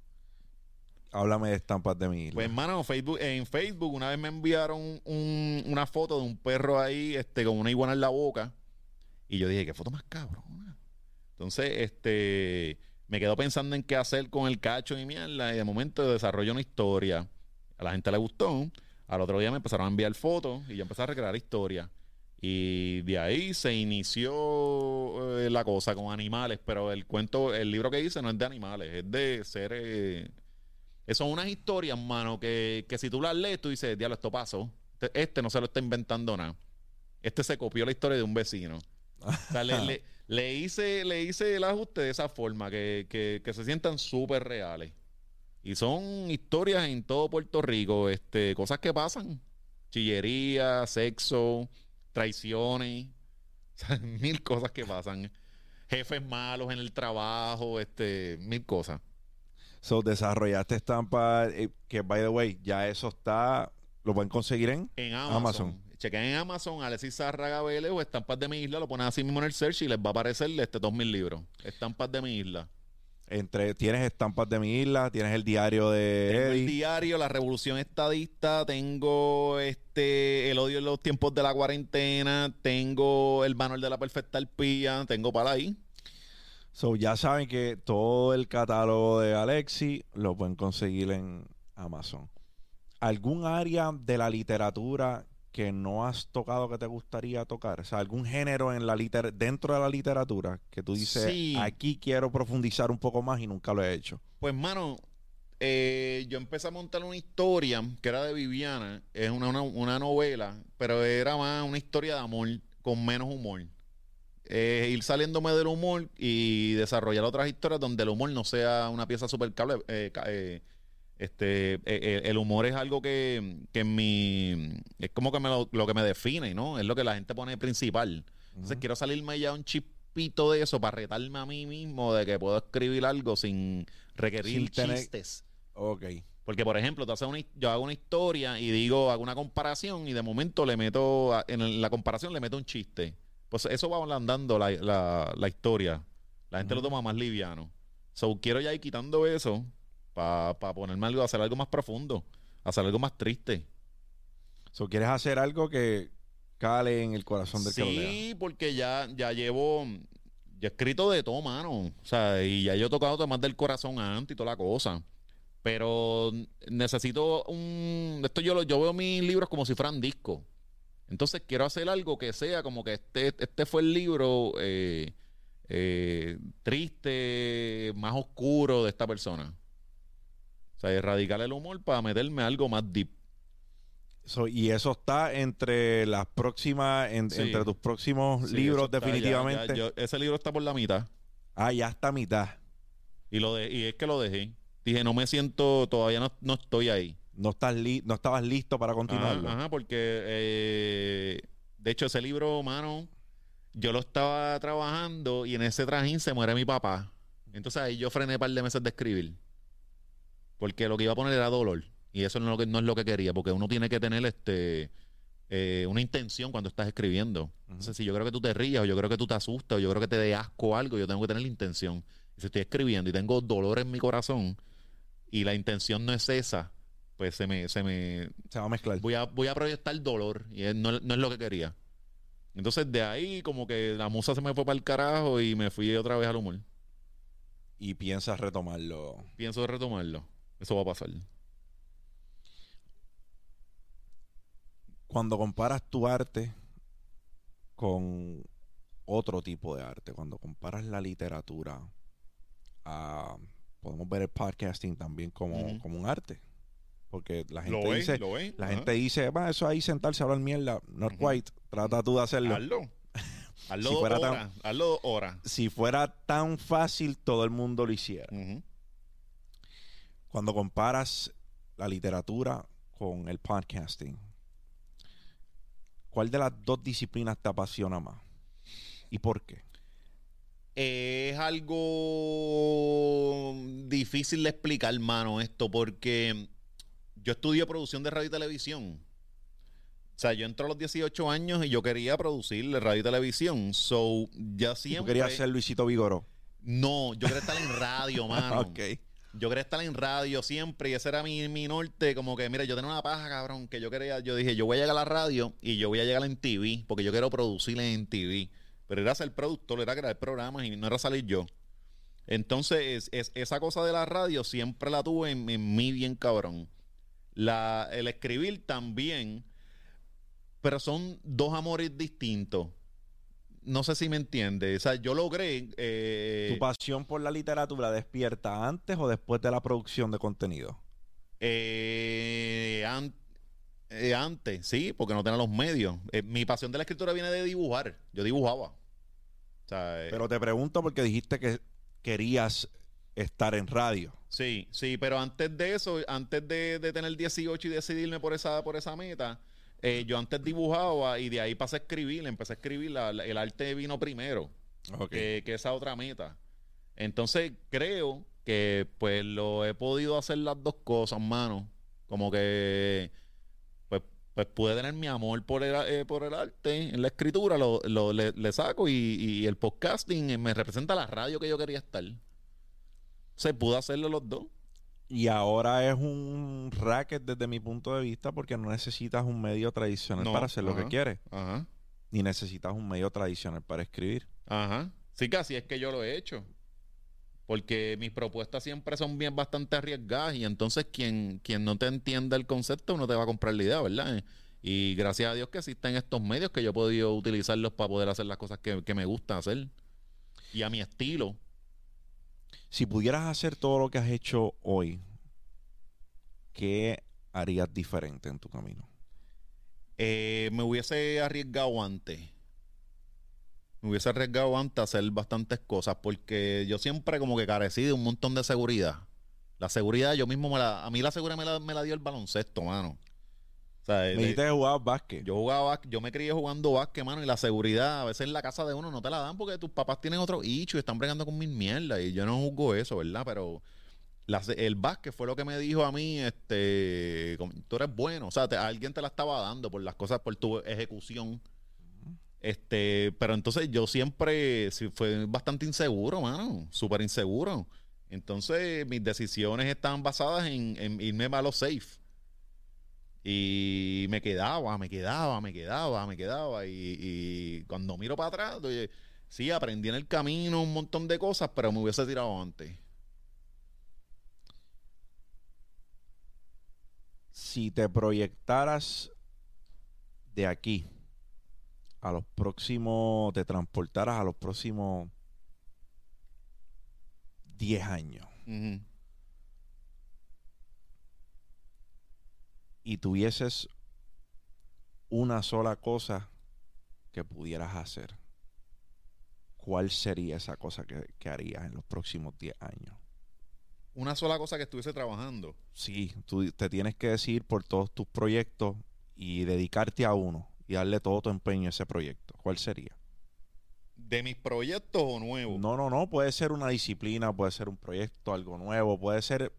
Háblame de Estampas de mi isla. Pues, hermano, en Facebook una vez me enviaron un- una foto de un perro ahí, este, con una iguana en la boca. Y yo dije, qué foto más cabrona. Entonces, este, me quedo pensando en qué hacer con el cacho y mierda. Y de momento desarrollo una historia. A la gente le gustó. Al otro día me empezaron a enviar fotos y yo empecé a recrear historias. Y de ahí se inició eh, la cosa con animales, pero el cuento, el libro que hice no es de animales, es de seres son unas historias, mano, que, que si tú las lees, tú dices, diablo, esto pasó. Este, este no se lo está inventando nada. Este se copió la historia de un vecino. O sea, le, le- le hice, le hice el ajuste de esa forma, que, que- que se sientan súper reales. Y son historias en todo Puerto Rico, este, cosas que pasan. Chillería, sexo, traiciones, mil cosas que pasan. Jefes malos en el trabajo, este, mil cosas. So, desarrollaste estampas eh, que, by the way, ya eso está, lo pueden conseguir en En Amazon. Amazon. Chequen en Amazon, Alexis Zárraga Vélez o Estampas de mi isla, lo ponen así mismo en el search y les va a aparecer este 2000 libros. Estampas de mi isla. entre tienes estampas de mi isla, tienes el diario de Tengo el diario, la revolución estadista, tengo este el odio en los tiempos de la cuarentena, tengo el manual de la perfecta arpía, tengo para ahí. So, ya saben que todo el catálogo de Alexi lo pueden conseguir en Amazon. ¿Algún área de la literatura que no has tocado que te gustaría tocar? O sea, algún género en la liter dentro de la literatura que tú dices, Sí. aquí quiero profundizar un poco más y nunca lo he hecho. Pues, mano, eh, yo empecé a montar una historia que era de Viviana. Es una, una, una novela, pero era más una historia de amor con menos humor. Eh, ir saliéndome del humor y desarrollar otras historias donde el humor no sea una pieza super cable. eh, eh, este, eh, eh, el humor es algo que, que en mi. Es como que me lo, lo que me define, ¿no? Es lo que la gente pone principal. Entonces quiero salirme ya un chispito de eso para retarme a mí mismo de que puedo escribir algo sin requerir Sin tener- chistes. Ok. Porque, por ejemplo, tú haces una, yo hago una historia y digo, hago una comparación y de momento le meto, a- en la comparación le meto un chiste. Pues eso va andando la, la, la historia. La gente lo toma más liviano. So, quiero ya ir quitando eso para ponerme algo, hacer algo más profundo, hacer algo más triste. So, ¿Quieres hacer algo que cale en el corazón del lea? Sí, porque ya, ya llevo, ya he escrito de todo, mano. O sea, y ya yo he tocado temas del corazón antes y toda la cosa. Pero necesito un... Esto yo, lo, yo veo mis libros como si fueran discos. Entonces quiero hacer algo que sea como que este, este fue el libro eh, eh, triste, más oscuro de esta persona. O sea, erradicar el humor para meterme algo más deep. So, y eso está entre las próximas, en- Sí. entre tus próximos Sí, libros, ya- definitivamente. ya- yo- ese libro está por la mitad. Ah, ya está a mitad. Y, lo de, y es que lo dejé. Dije, no me siento, todavía no, no estoy ahí. No, estás li- no estabas listo para continuarlo. ajá, porque eh, de hecho ese libro, mano, yo lo estaba trabajando y en ese trajín se muere mi papá. Entonces ahí yo frené un par de meses de escribir. Porque lo que iba a poner era dolor. Y eso no es lo que, no es lo que quería, porque uno tiene que tener este eh, una intención cuando estás escribiendo. Entonces, si yo creo que tú te rías, o yo creo que tú te asustas, o yo creo que te dé asco algo, yo tengo que tener la intención. Y si estoy escribiendo y tengo dolor en mi corazón, y la intención no es esa, pues se me, se me, Se va a mezclar. voy a, voy a proyectar dolor y no, no es lo que quería. Entonces de ahí como que la musa se me fue para el carajo y me fui otra vez al humor. Y piensas retomarlo. Pienso retomarlo. Eso va a pasar. Cuando comparas tu arte con otro tipo de arte, cuando comparas la literatura, a- podemos ver el podcasting también como, como un arte. Porque la gente dice, lo ve. la Ajá. gente dice, va, eso ahí sentarse a hablar mierda. Not quite. Trata tú de hacerlo. Hazlo. Hazlo Si fuera tan- horas. Hazlo dos horas. Si fuera tan fácil, todo el mundo lo hiciera. Cuando comparas la literatura con el podcasting, ¿cuál de las dos disciplinas te apasiona más? ¿Y por qué? Es algo difícil de explicar, mano, esto, porque yo estudié producción de radio y televisión. O sea, yo entré a los 18 años y yo quería producir radio y televisión. So, ya ¿Y ¿Tú siempre... querías ser Luisito Vigoró? No, yo quería estar en radio, mano. ok. Yo quería estar en radio siempre y ese era mi, mi norte. Como que, mira, yo tenía una paja, cabrón, que yo quería. Yo dije, yo voy a llegar a la radio y yo voy a llegar en TV, porque yo quiero producir en TV. Pero era ser productor, era crear programas y no era salir yo. Entonces, es, es- esa cosa de la radio siempre la tuve en, en mí bien cabrón. La, el escribir también, pero son dos amores distintos. No sé si me entiendes. O sea, yo logré. eh, ¿Tu pasión por la literatura despierta antes o después de la producción de contenido? Eh, an- eh, antes, sí, porque no tenía los medios. Mi pasión de la escritura viene de dibujar. Yo dibujaba. O sea, Pero te pregunto porque dijiste que querías estar en radio. sí, sí, pero antes de eso, antes de, de tener 18 y decidirme por esa, por esa meta, eh, yo antes dibujaba y de ahí pasé a escribir, empecé a escribir, la- la- el arte vino primero. Que, que esa otra meta. Entonces creo que pues lo he podido hacer las dos cosas, mano. Como que pues, pues pude tener mi amor por el, eh, por el arte en la escritura, lo, lo- le, le saco y, y el podcasting me representa la radio que yo quería estar. Se pudo hacerlo los dos. Y ahora es un racket desde mi punto de vista porque no necesitas un medio tradicional No, para hacer lo que quieres, Ajá. ni necesitas un medio tradicional para escribir. Ajá. Sí, casi es que yo lo he hecho. Porque mis propuestas siempre son bien bastante arriesgadas y entonces quien, quien no te entienda el concepto no te va a comprar la idea, ¿verdad? Y gracias a Dios que existen estos medios que yo he podido utilizarlos para poder hacer las cosas que, que me gustan hacer. Y a mi estilo. Si pudieras hacer todo lo que has hecho hoy, ¿qué harías diferente en tu camino? Eh, me hubiese arriesgado antes. Me hubiese arriesgado antes a hacer bastantes cosas porque yo siempre como que carecí de un montón de seguridad. La seguridad yo mismo me la... A mí la seguridad me la, me la dio el baloncesto, mano. O sea, Me dijiste que jugabas básquet. yo jugaba, básquet- yo me crié jugando básquet, mano, y la seguridad a veces en la casa de uno no te la dan porque tus papás tienen otro hicho y están bregando con mil mierda y yo no juzgo eso, ¿verdad? Pero la el básquet fue lo que me dijo a mí, este, tú eres bueno, o sea, te- alguien te la estaba dando por las cosas, por tu ejecución. Este, pero entonces yo siempre sí, fue bastante inseguro, mano, súper inseguro. Entonces mis decisiones estaban basadas en, en irme a los safe. Y me quedaba, me quedaba, me quedaba, me quedaba. Y, y cuando miro para atrás, oye, sí, aprendí en el camino un montón de cosas, pero me hubiese tirado antes. Si te proyectaras de aquí a los próximos, te transportaras a los próximos 10 años Ujú. Y tuvieses una sola cosa que pudieras hacer, ¿cuál sería esa cosa que, que harías en los próximos 10 años? Una sola cosa que estuviese trabajando. Sí, tú te tienes que decir por todos tus proyectos y dedicarte a uno y darle todo tu empeño a ese proyecto. ¿Cuál sería? ¿De mis proyectos o nuevos? No, no, no. Puede ser una disciplina, puede ser un proyecto, algo nuevo, puede ser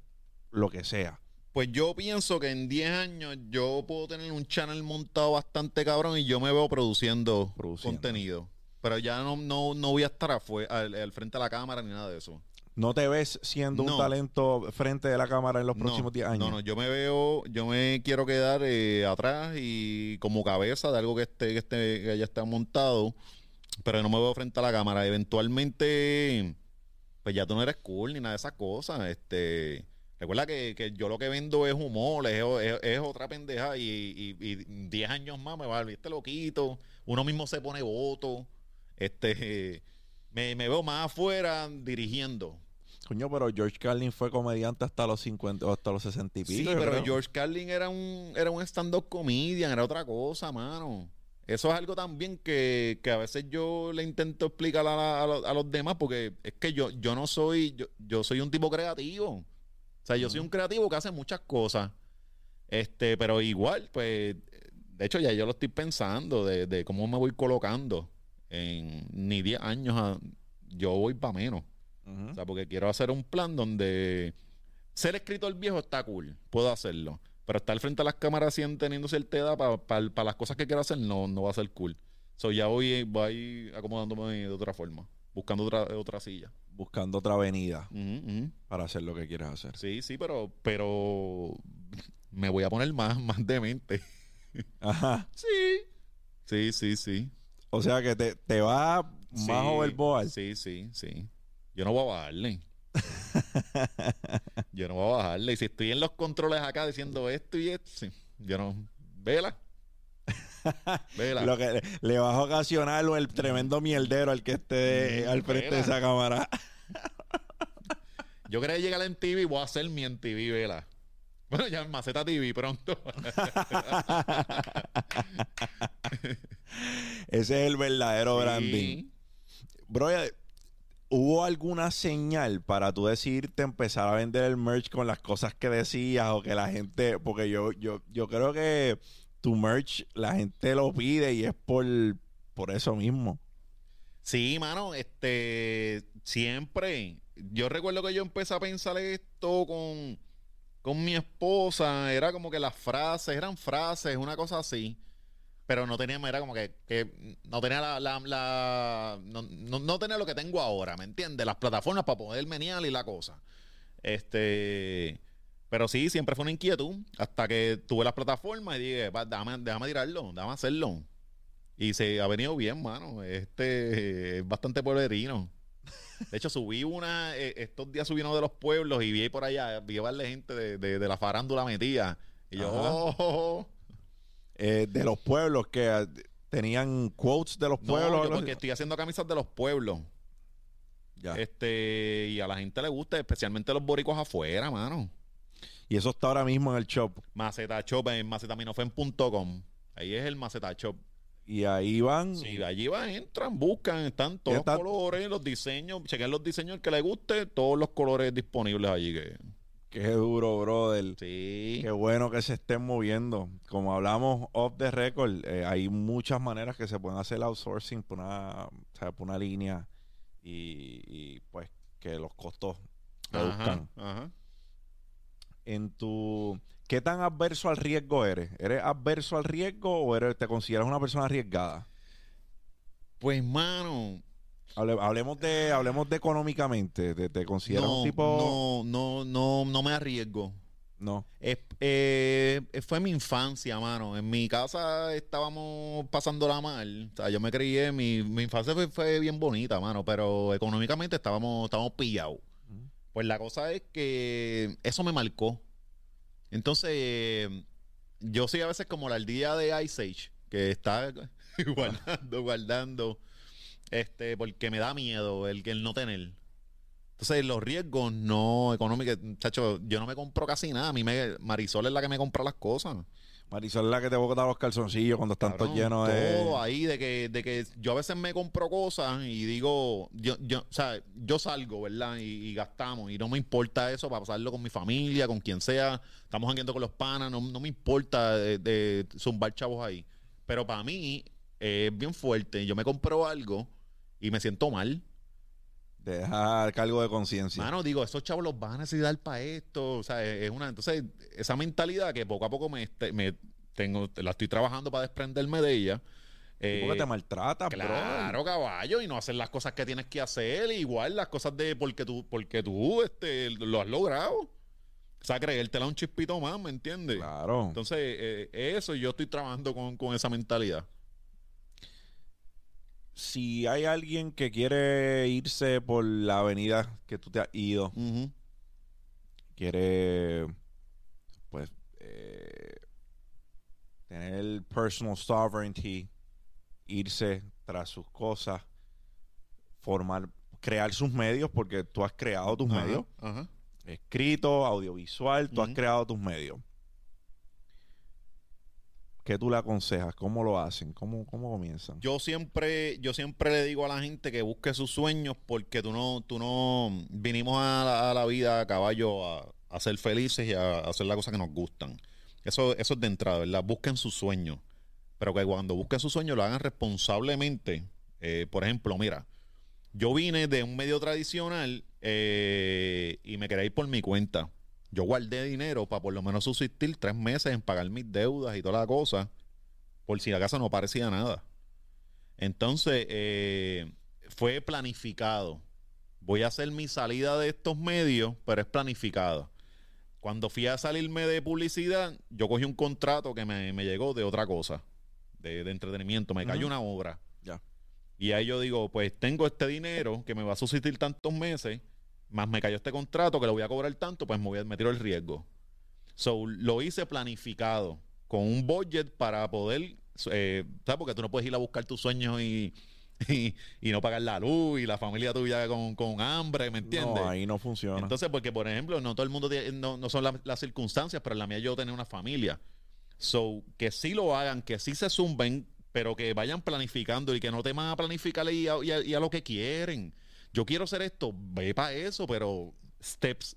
lo que sea. Pues yo pienso que en 10 años yo puedo tener un channel montado bastante cabrón y yo me veo produciendo, Produciendo. contenido. Pero ya no, no, no voy a estar afuera, al, al frente de la cámara ni nada de eso. ¿No te ves siendo No. un talento frente de la cámara en los próximos 10 años? No, no, yo me veo, yo me quiero quedar eh, atrás y como cabeza de algo que esté, que esté, que ya está montado, pero no me veo frente a la cámara. Eventualmente, pues ya tú no eres cool ni nada de esas cosas. Este, recuerda que, que yo lo que vendo es humor, es, es- es otra pendeja y, y, y 10 años más me va a este loquito. Uno mismo se pone voto. Este, me, me veo más afuera dirigiendo. Coño, pero George Carlin fue comediante hasta los 50 o hasta los 60 y pico. Sí, pero creo. George Carlin era un, era un stand-up comedian, era otra cosa, mano. Eso es algo también que, que a veces yo le intento explicar a, la- a lo- a los demás, porque es que yo, yo no soy, yo, yo soy un tipo creativo. O sea, yo soy un creativo que hace muchas cosas. Este, pero igual, pues, de hecho ya yo lo estoy pensando de, de cómo me voy colocando. En ni 10 años, a- yo voy para menos. O sea, porque quiero hacer un plan donde ser escritor viejo está cool, puedo hacerlo. Pero estar frente a las cámaras así teniendo cierta edad para las cosas que quiero hacer no, no va a ser cool. So ya voy, voy acomodándome de otra forma, buscando otra, otra silla. Buscando otra avenida para hacer lo que quieres hacer. Sí, sí, pero, pero me voy a poner más, más demente. Ajá. Sí. Sí, sí, sí. O sea que te, te va Sí, más overboard. Sí, sí, sí. Yo no voy a bajarle. yo no voy a bajarle. Y si estoy en los controles acá diciendo esto y esto, sí, yo no. Vela. Vela. Lo que le vas a ocasionar el tremendo mierdero al que esté Mm, al frente de esa cámara. Yo quería llegar en TV y voy a hacer mi en TV, vela. Bueno, ya en Maceta TV pronto. Ese es el verdadero Sí. branding. Bro, eh, ¿hubo alguna señal para tú decidirte empezar a vender el merch con las cosas que decías o que la gente, porque yo, yo, yo creo que tu merch la gente lo pide y es por, por eso mismo. Sí, mano, este, siempre. Yo recuerdo que yo empecé a pensar esto con, con mi esposa. Era como que las frases, eran frases, una cosa así. Pero no tenía, era como que, que no tenía la, la- no, no- no tenía lo que tengo ahora, ¿me entiendes? Las plataformas para poder menear y la cosa. Este, pero sí, siempre fue una inquietud. Hasta que tuve las plataformas y dije, "Va, déjame, déjame tirarlo, déjame hacerlo. Y se ha venido bien, mano. Este es bastante pueblerino. De hecho, subí una, eh, estos días subí uno de los pueblos y vi por allá, vi a varias gente de, de- de la farándula metida. Y yo. "Oh, oh, oh". eh, de los pueblos que eh, tenían quotes de los No, pueblos. yo algo porque estoy haciendo camisas de los pueblos. Ya. Este, y a la gente le gusta, especialmente los boricos afuera, mano. Y eso está ahora mismo en el shop. Maceta Shop en macetaminofen.com. Ahí es el Maceta Shop. Y ahí van. Sí, allí van, entran, buscan, están todos los colores, los diseños, chequen los diseños el que les guste, todos los colores disponibles allí. Que, Qué duro, brother. sí. Qué bueno que se estén moviendo. Como hablamos off the record, eh, hay muchas maneras que se pueden hacer outsourcing por una, o sea, por una línea y, y, pues que los costos reduzcan. Ajá, ajá. En tu ¿Qué tan adverso al riesgo eres? ¿Eres adverso al riesgo o eres, te consideras una persona arriesgada? Pues, mano, Hable- hablemos de hablemos de económicamente. ¿Te, te consideras no, un tipo no, no, no, no me arriesgo. no? Es- eh, fue mi infancia, mano. En mi casa estábamos pasándola mal. O sea, yo me crié, mi, mi infancia fue, fue bien bonita, mano, pero económicamente estábamos, estábamos pillados. Pues la cosa es que eso me marcó. Entonces, yo soy a veces como la ardilla de Ice Age, que está guardando, guardando, este, porque me da miedo el, el no tener. Entonces, los riesgos no económicos, chacho, yo no me compro casi nada. A mí me, Marisol es la que me compra las cosas. Marisol es la que te bota los calzoncillos cuando están todos llenos de... Todo ahí, de que, de que yo a veces me compro cosas y digo, yo, yo, o sea, yo salgo, ¿verdad? Y, y gastamos, y no me importa eso para pasarlo con mi familia, con quien sea. Estamos jangueando con los panas, no, no me importa de, de zumbar chavos ahí. Pero para mí es bien fuerte. Yo me compro algo y me siento mal. De dejar cargo de conciencia. Mano, digo, esos chavos los van a necesitar para esto. O sea, es una. Entonces, esa mentalidad que poco a poco me, este- me tengo, la estoy trabajando para desprenderme de ella. porque Eh, te maltratas, bro. Claro, caballo, y no hacer las cosas que tienes que hacer, igual las cosas de porque tú, porque tú este, lo has logrado. O sea, creértela un chispito más, ¿me entiendes? Claro. Entonces, eh, eso yo estoy trabajando con, con esa mentalidad. Si hay alguien que quiere irse por la avenida que tú te has ido, Ujú. quiere pues eh, tener personal sovereignty, irse tras sus cosas, formar, crear sus medios, porque tú has creado tus medios, escrito, audiovisual, tú has creado tus medios. ¿Qué tú le aconsejas? ¿Cómo lo hacen? ¿Cómo, cómo comienzan? Yo siempre, yo siempre le digo a la gente que busque sus sueños porque tú no, tú no vinimos a la, vida a caballo a, a ser felices y a, hacer las cosas que nos gustan. Eso, eso es de entrada, ¿verdad? Busquen sus sueños. Pero que cuando busquen sus sueños lo hagan responsablemente. Eh, por ejemplo, mira, yo vine de un medio tradicional eh, y me quería ir por mi cuenta. Yo guardé dinero para por lo menos subsistir tres meses en pagar mis deudas y toda la cosa, por si acaso no parecía nada. Entonces, eh, fue planificado. Voy a hacer mi salida de estos medios, pero es planificado. Cuando fui a salirme de publicidad, yo cogí un contrato que me, me llegó de otra cosa, de, de entretenimiento. Me cayó Ujú. una obra. Ya. Y ahí yo digo, pues tengo este dinero que me va a subsistir tantos meses, más me cayó este contrato que lo voy a cobrar tanto, pues me, voy a, me tiro el riesgo. So, lo hice planificado, con un budget para poder, eh, ¿sabes? Porque tú no puedes ir a buscar tus sueños y, y, y no pagar la luz y la familia tuya con, con hambre, ¿me entiendes? No, ahí no funciona. Entonces, porque por ejemplo, no todo el mundo tiene- no, no son la- las circunstancias, pero en la mía yo tenía una familia. So, que sí lo hagan, que sí se zumben, pero que vayan planificando y que no teman a planificar y a, y a- y a lo que quieren. Yo quiero hacer esto, ve para eso, pero steps,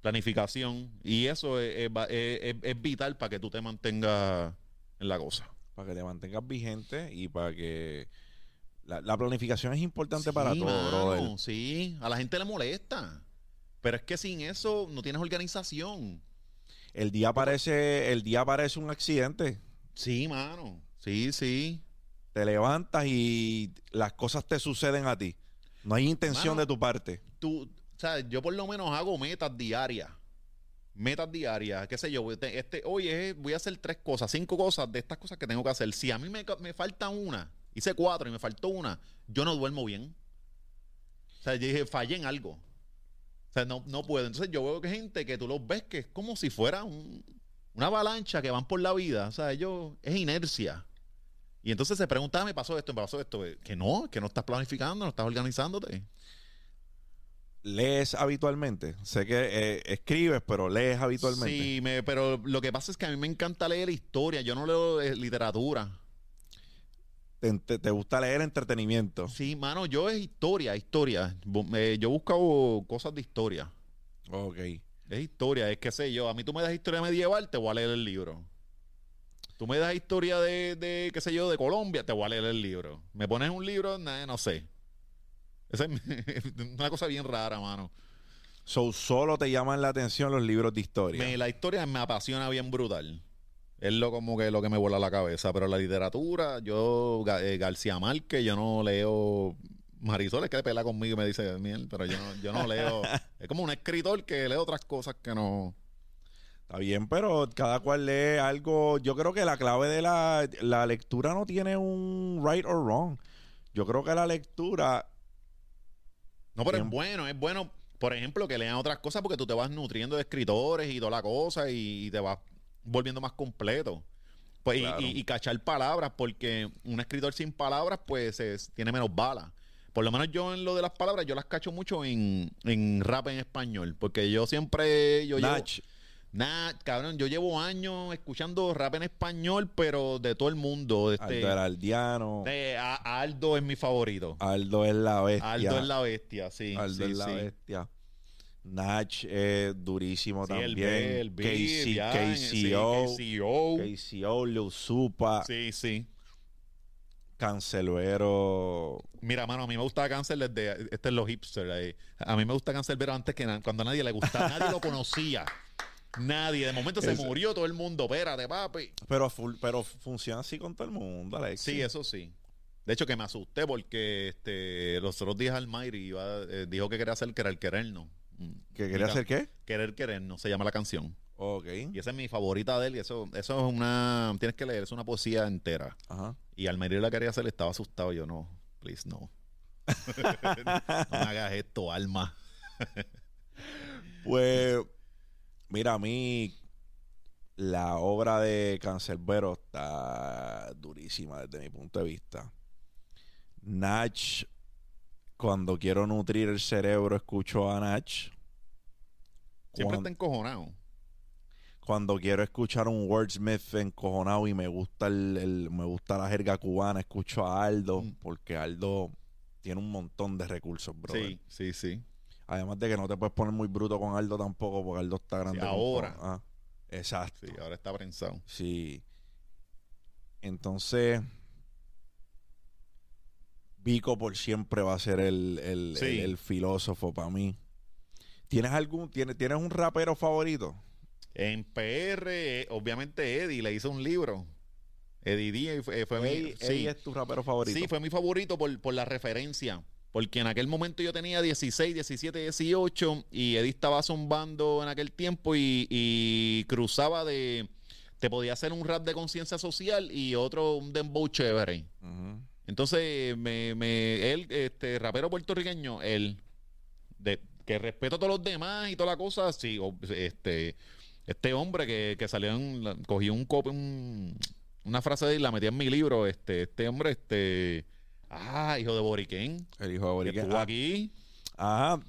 planificación. Y eso es, es va- es- es- es vital para que tú te mantengas en la cosa. para que te mantengas vigente y para que la, la planificación es importante para todo. Sí, a la gente le molesta. Pero es que sin eso no tienes organización. El día parece, el día parece un accidente. Sí, mano. Sí, sí. Te levantas y las cosas te suceden a ti. No hay intención Mano. de tu parte. Tú, o sea, yo por lo menos hago metas diarias. Metas diarias, qué sé yo, a- este, oye, voy a hacer tres cosas, cinco cosas de estas cosas que tengo que hacer. Si a mí me, me falta una, hice cuatro y me faltó una, yo no duermo bien. O sea, yo dije, fallé en algo. O sea, no, no puedo. Entonces yo veo que gente que tú los ves que es como si fuera un- una avalancha que van por la vida. O sea, ellos es inercia. Y entonces se preguntaba, me pasó esto, me pasó esto. Que no, que no estás planificando, no estás organizándote. ¿Lees habitualmente? Sé que eh, escribes, pero lees habitualmente. Sí, me, pero lo que pasa es que a mí me encanta leer historia. Yo no leo eh, literatura. Te, te- te gusta leer entretenimiento. Sí, mano, yo es historia, historia. Eh, yo busco cosas de historia. Ok. Es historia, es que sé yo. A mí tú me das historia medieval, te voy a leer el libro. Tú me das historia de, de qué sé yo, de Colombia, te voy a leer el libro. Me pones un libro, nah, no sé. Esa es una cosa bien rara, mano. So, solo te llaman la atención los libros de historia. Me- la historia me apasiona bien brutal. Es lo como que lo que me vuela la cabeza. Pero la literatura, yo, eh, García Márquez, yo no leo. Marisol es que pela conmigo y me dice miel, pero yo no, yo no leo. es como un escritor que lee otras cosas que no. Está bien, pero cada cual lee algo. Yo creo que la clave de la, la lectura no tiene un right or wrong. Yo creo que la lectura. No, pero Bien. es bueno, es bueno, por ejemplo, que lean otras cosas porque tú te vas nutriendo de escritores y toda la cosa y, y te vas volviendo más completo. Pues, y- Claro. y, y cachar palabras, porque un escritor sin palabras, pues es- tiene menos balas. Por lo menos yo en lo de las palabras, yo las cacho mucho en, en rap en español, porque yo siempre, yo llevo, Nah, cabrón, yo llevo años escuchando rap en español, pero de todo el mundo. Este, Aldo de- a- Aldo es mi favorito. Aldo es la bestia. Aldo es la bestia, sí. Aldo sí, es la sí. bestia. Nach es durísimo Sí, el también. B, el B, KC, sí, KCO. KCO. KCO, Lil Supa, Sí, sí. Cancelero. Mira, mano, a mí me gusta Cáncer desde. Este es los hipsters ahí. A mí me gusta Cancerbero antes que na- cuando a nadie le gustaba. nadie lo conocía. Nadie. De momento se murió todo el mundo. Espérate, papi. Pero, full- pero funciona así con todo el mundo, Alex. Sí, eso sí. De hecho, que me asusté porque este, los otros días Almighty iba, eh, dijo que quería hacer querer querernos. Mm. ¿Que quería hacer qué? Querer querernos, se llama la canción. Ok. Y esa es mi favorita de él. Y eso, eso es una. Tienes que leer, es una poesía entera. Ajá. Y Almería la quería hacer, estaba asustado. Yo no, please, no. no me hagas esto, alma. Pues, mira, a mí la obra de Cancerbero está durísima desde mi punto de vista. Nach, cuando quiero nutrir el cerebro, escucho a Nach. Siempre Cuando, está encojonado. cuando quiero escuchar un wordsmith encojonado y me gusta el, el- me gusta la jerga cubana, escucho a Aldo, Mm. porque Aldo tiene un montón de recursos, bro. Sí, sí, sí. Además de que no te puedes poner muy bruto con Aldo tampoco, porque Aldo está grande. Sí, ahora. Ah, exacto. Sí, ahora está prensado. Sí. Entonces, Vico por siempre va a ser el, el, Sí. el- el filósofo para mí. ¿Tienes algún, tienes, tienes un rapero favorito? En PR, eh, obviamente Eddie le hizo un libro. Eddie Díaz fue, fue mi. Eddie- sí. Eddie es tu rapero favorito. Sí, fue mi favorito por, por la referencia. Porque en aquel momento yo tenía 16, 17, 18 y Eddie estaba zumbando en aquel tiempo y, y cruzaba de... Te podía hacer un rap de conciencia social y otro un dembow chévere. Ujú. Entonces, me, me, él, este, rapero puertorriqueño, él, de, que respeto a todos los demás y toda la cosa, sí, este, este hombre que, que salió en, cogí un copy, un- una frase de él la metí en mi libro, este, este hombre, este, ah, hijo de Boriquén, El hijo de Boriquén. estuvo Ah, aquí. Ajá,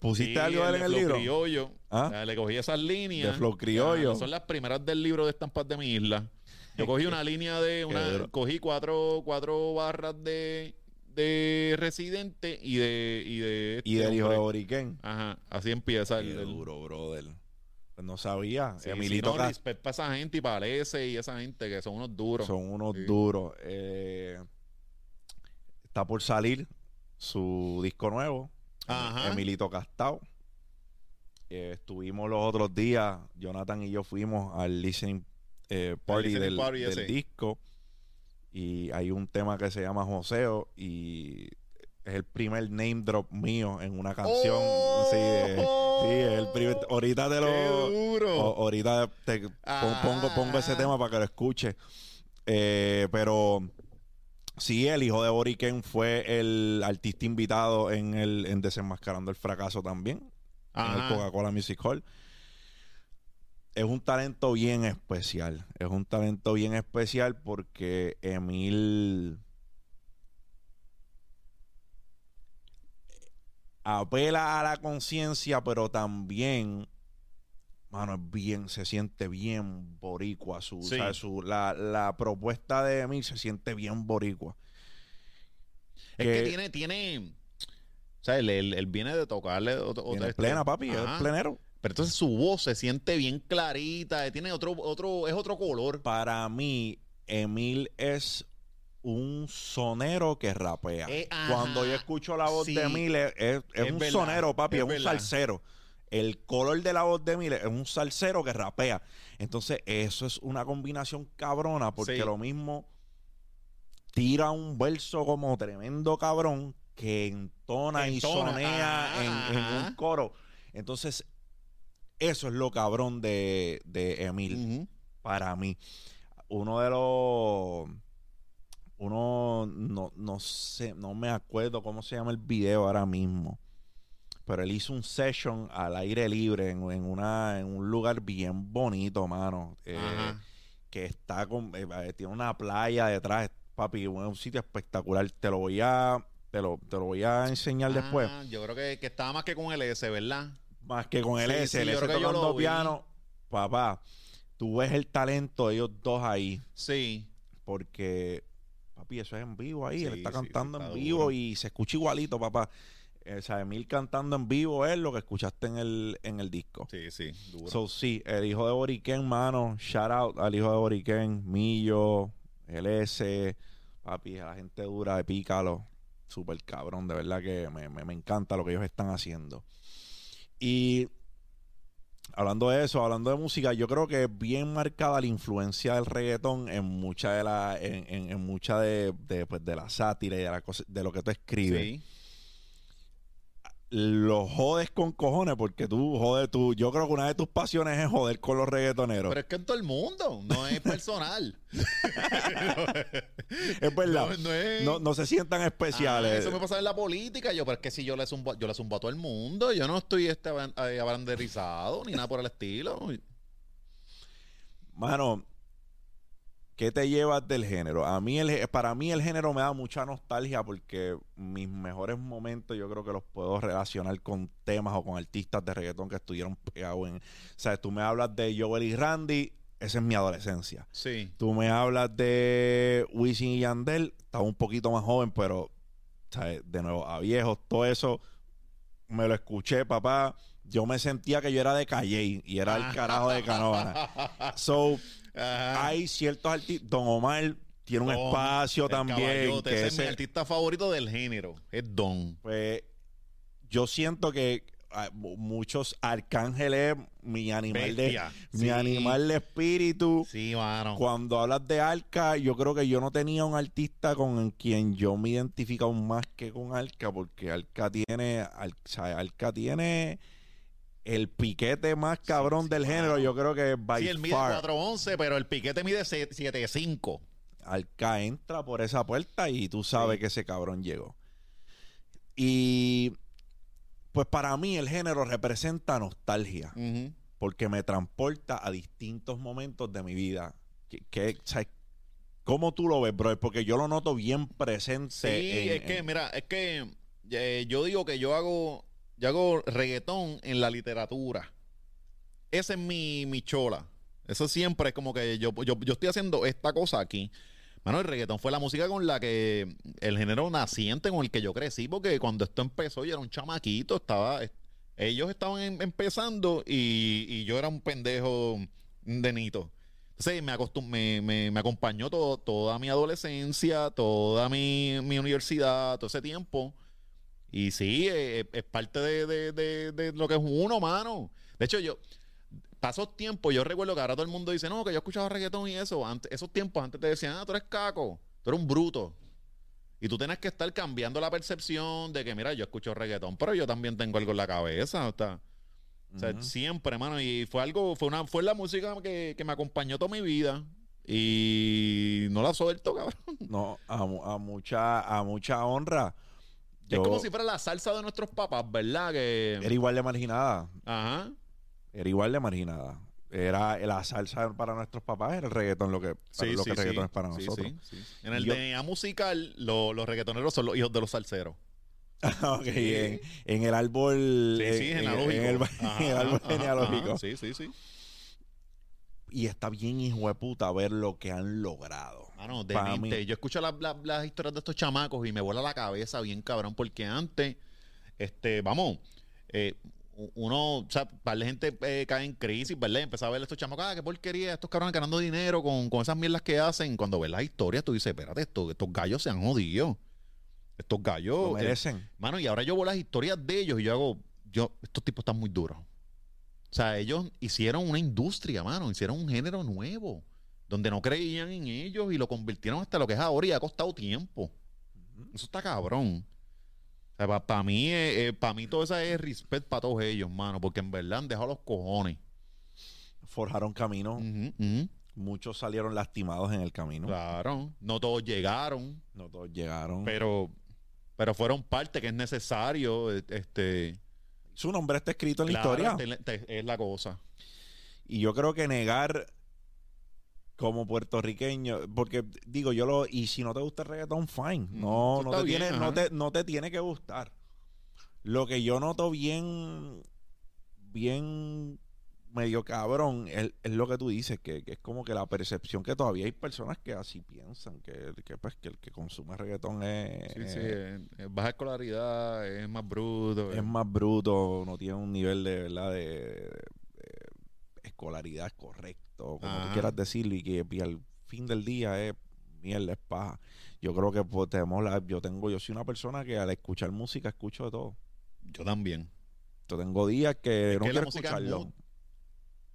pusiste Sí, algo de él en el libro. Criollo. ¿Ah? Le cogí esas líneas. De Flow Criollo. Ah, son las primeras del libro de estampas de mi isla. Yo cogí una línea de una, cogí cuatro, cuatro barras de, de residente y de y de Y este del hijo de. Boriquén. Ajá, así empieza Qué el, duro, brother. Pues no sabía. Sí, Emilito sí, no, respect para esa gente y para ese y esa gente que son unos duros. Son unos Sí. duros. Eh, está por salir su disco nuevo. Ajá. Emilito Castao. Eh, estuvimos los otros días, Jonathan y yo fuimos al listening eh, party, listening del, party del ese. disco. Y hay un tema que se llama Joseo y es el primer name drop mío en una canción. ¡Oh! Sí, eh, sí, es el primer. Ahorita te ¡Qué lo. duro! O- ahorita te pon- pongo, pongo ese Ah. tema para que lo escuche. Eh, pero sí, el hijo de Boriken fue el artista invitado en el en Desenmascarando el Fracaso también. En el. Coca-Cola Music Hall. es un talento bien especial. Es un talento bien especial porque Emil apela a la conciencia, pero también, mano, es bien, se siente bien boricua. Su, Sí. ¿sabes? Su- la, la propuesta de Emil se siente bien boricua. Es que- que tiene, tiene. O sea, él, él- él viene de tocarle otro, plena, papi, Ajá. es plenero. Pero entonces su voz se siente bien clarita, tiene otro, otro, es otro color. Para mí, Emil es un sonero que rapea. Eh. Cuando yo escucho la voz Sí. de Emil, es, es- un verdad, sonero, papi, es es, un salsero. El color de la voz de Emil es un salsero que rapea. Entonces, eso es una combinación cabrona, porque Sí. lo mismo tira un verso como tremendo cabrón que entona, y sonea en, un coro. Entonces, eso es lo cabrón de, de Emil para mí. Uno de los. Uno. No, no sé, no me acuerdo cómo se llama el video ahora mismo. Pero él hizo un session al aire libre en, en una, en un lugar bien bonito, mano. Eh, que está con. eh, eh, tiene una playa detrás, papi. Un, un sitio espectacular. Te lo voy a. Te lo, te lo voy a enseñar después. Ah, yo creo que, que estaba más que con el S, ¿verdad? Más que con el Sí, S, sí, el S tocando piano. Papá, tú ves el talento de ellos dos ahí. Sí. porque papi, eso es en vivo ahí, él está cantando en vivo duro. y se escucha igualito, papá. Eh, o sea, Emil cantando en vivo es lo que escuchaste en el, en el disco. Sí, sí, duro. So, sí, el hijo de Boriken, mano, shout out al hijo de Boriken, Millo, LS, papi, a la gente dura de Pícalo, súper cabrón, de verdad que me, me- me encanta lo que ellos están haciendo. Y hablando de eso, hablando de música, yo creo que es bien marcada la influencia del reggaetón en mucha de la, en, en- en mucha de, de, pues, de la sátira y de, la cosa, de lo que tú escribes sí. Lo jodes con cojones porque tú jodes tú. Yo creo que una de tus pasiones es joder con los reggaetoneros. Pero es que en todo el mundo, no es personal. es verdad. No, no es- No, no se sientan Ah, especiales. eso me pasa en la política. Yo, pero es que si yo le zumbo, yo le zumbo a todo el mundo, yo no estoy este eh, abanderizado ni nada por el estilo. Mano, ¿qué te llevas del género? A mí el, para mí el género me da mucha nostalgia porque mis mejores momentos yo creo que los puedo relacionar con temas o con artistas de reggaetón que estuvieron pegados en... O sea, tú me hablas de Joel y Randy, esa es mi adolescencia. Sí. Tú me hablas de Wisin y Yandel, estaba un poquito más joven, pero ¿sabes? de nuevo, a viejos, todo eso me lo escuché, papá. Yo me sentía que yo era de Calle y era el carajo de Canóvana. So, Ajá. hay ciertos artistas. Don Omar tiene un espacio también. Que ese es mi artista favorito del género. Es Don. pues, yo siento que ah, mu- muchos arcángeles, mi animal de mi animal de espíritu. Sí, mano. Cuando hablas de Arca, yo creo que yo no tenía un artista con quien yo me identifico aún más que con Arca, porque Arca tiene, Ar- o sea, Arca tiene el piquete más cabrón sí, del género. Yo creo que by Sí, él mide far, 4'11, pero el piquete mide 7'5. Arca entra por esa puerta y tú sabes Sí. que ese cabrón llegó. Y pues para mí el género representa nostalgia. Porque me transporta a distintos momentos de mi vida. Que, que, o sea, ¿Cómo tú lo ves, bro? Porque yo lo noto bien presente. Sí, en- es que, en- mira, es que eh, yo digo que yo hago, yo hago reggaetón en la literatura. Esa es mi, mi chola. Eso siempre es como que yo, yo, yo estoy haciendo esta cosa aquí. Mano, el reggaetón fue la música con la que el género naciente con el que yo crecí, porque cuando esto empezó yo era un chamaquito, estaba, ellos estaban em- empezando y, y yo era un pendejo de nito. Entonces me, acostum- me, me- me acompañó todo, toda mi adolescencia, toda mi, mi universidad, todo ese tiempo. Y sí, eh, es parte de, de- de- de lo que es uno, mano. De hecho, yo, pasos tiempos, yo recuerdo que ahora todo el mundo dice, no, que yo escuchaba reggaetón y eso. Antes, esos tiempos antes te decían, ah, tú eres caco, tú eres un bruto. Y tú tienes que estar cambiando la percepción de que, mira, yo escucho reggaetón, pero yo también tengo algo en la cabeza. O sea, o sea, Ujú. siempre, mano. Y fue algo, fue una, fue la música que, que me acompañó toda mi vida. Y no la suelto, cabrón. No, a, a mucha, a mucha honra. Es como si fuera la salsa de nuestros papás, ¿verdad? Que. Era igual de marginada. Ajá. Era igual de marginada. era la salsa para nuestros papás, era el reggaetón lo que, para lo que el reggaetón es para nosotros. En el Yo- DNA musical, lo- los reggaetoneros son los hijos de los salseros. Ok, en, en el árbol. Sí, sí, en- en- genealógico. En el, Ajá, en el árbol ajá, genealógico. ajá. Sí, sí, sí. Y está bien, hijo de puta, ver lo que han logrado. Mano. Yo escucho las, las- las historias de estos chamacos y me vuela la cabeza bien cabrón, porque antes, este, vamos, eh, uno, o sea, para la gente eh, cae en crisis, ¿verdad? Empezaba a ver estos chamacos, ah, qué porquería, estos cabrones ganando dinero con, con esas mierdas que hacen. Cuando ves las historias, tú dices, espérate, estos, estos gallos se han jodido. Estos gallos. Lo eh, merecen. Mano, y ahora yo veo las historias de ellos y yo hago, yo, estos tipos están muy duros. O sea, ellos hicieron una industria, mano, hicieron un género nuevo, donde no creían en ellos y lo convirtieron hasta lo que es ahora y ha costado tiempo. Eso está cabrón. O sea, para mí, para mí todo eso es respeto para todos ellos, mano, porque en verdad han dejado los cojones. Forjaron camino. Muchos salieron lastimados en el camino. Claro, no todos llegaron, No todos llegaron. pero, pero fueron parte que es necesario, eh, este... Su nombre está escrito en claro, la historia. te- te- es la cosa. Y yo creo que negar como puertorriqueño, porque digo, yo lo, y si no te gusta el reggaetón, fine. No, eso no está te, bien, tiene, no, te, no te tiene que gustar. Lo que yo noto bien, bien medio cabrón, es, es lo que tú dices, que, que es como que la percepción que todavía hay personas que así piensan, que, que, pues, que el que consume reggaetón es, Sí, sí, eh, baja escolaridad, es más bruto. es más bruto, no tiene un nivel de verdad de- de escolaridad correcto, como Ajá. tú quieras decirlo, y que y al fin del día es mierda, es paja. Yo creo que pues, tenemos la, yo tengo, yo soy una persona que al escuchar música escucho de todo. Yo también. Yo tengo días que Es no que quiero es escucharlo.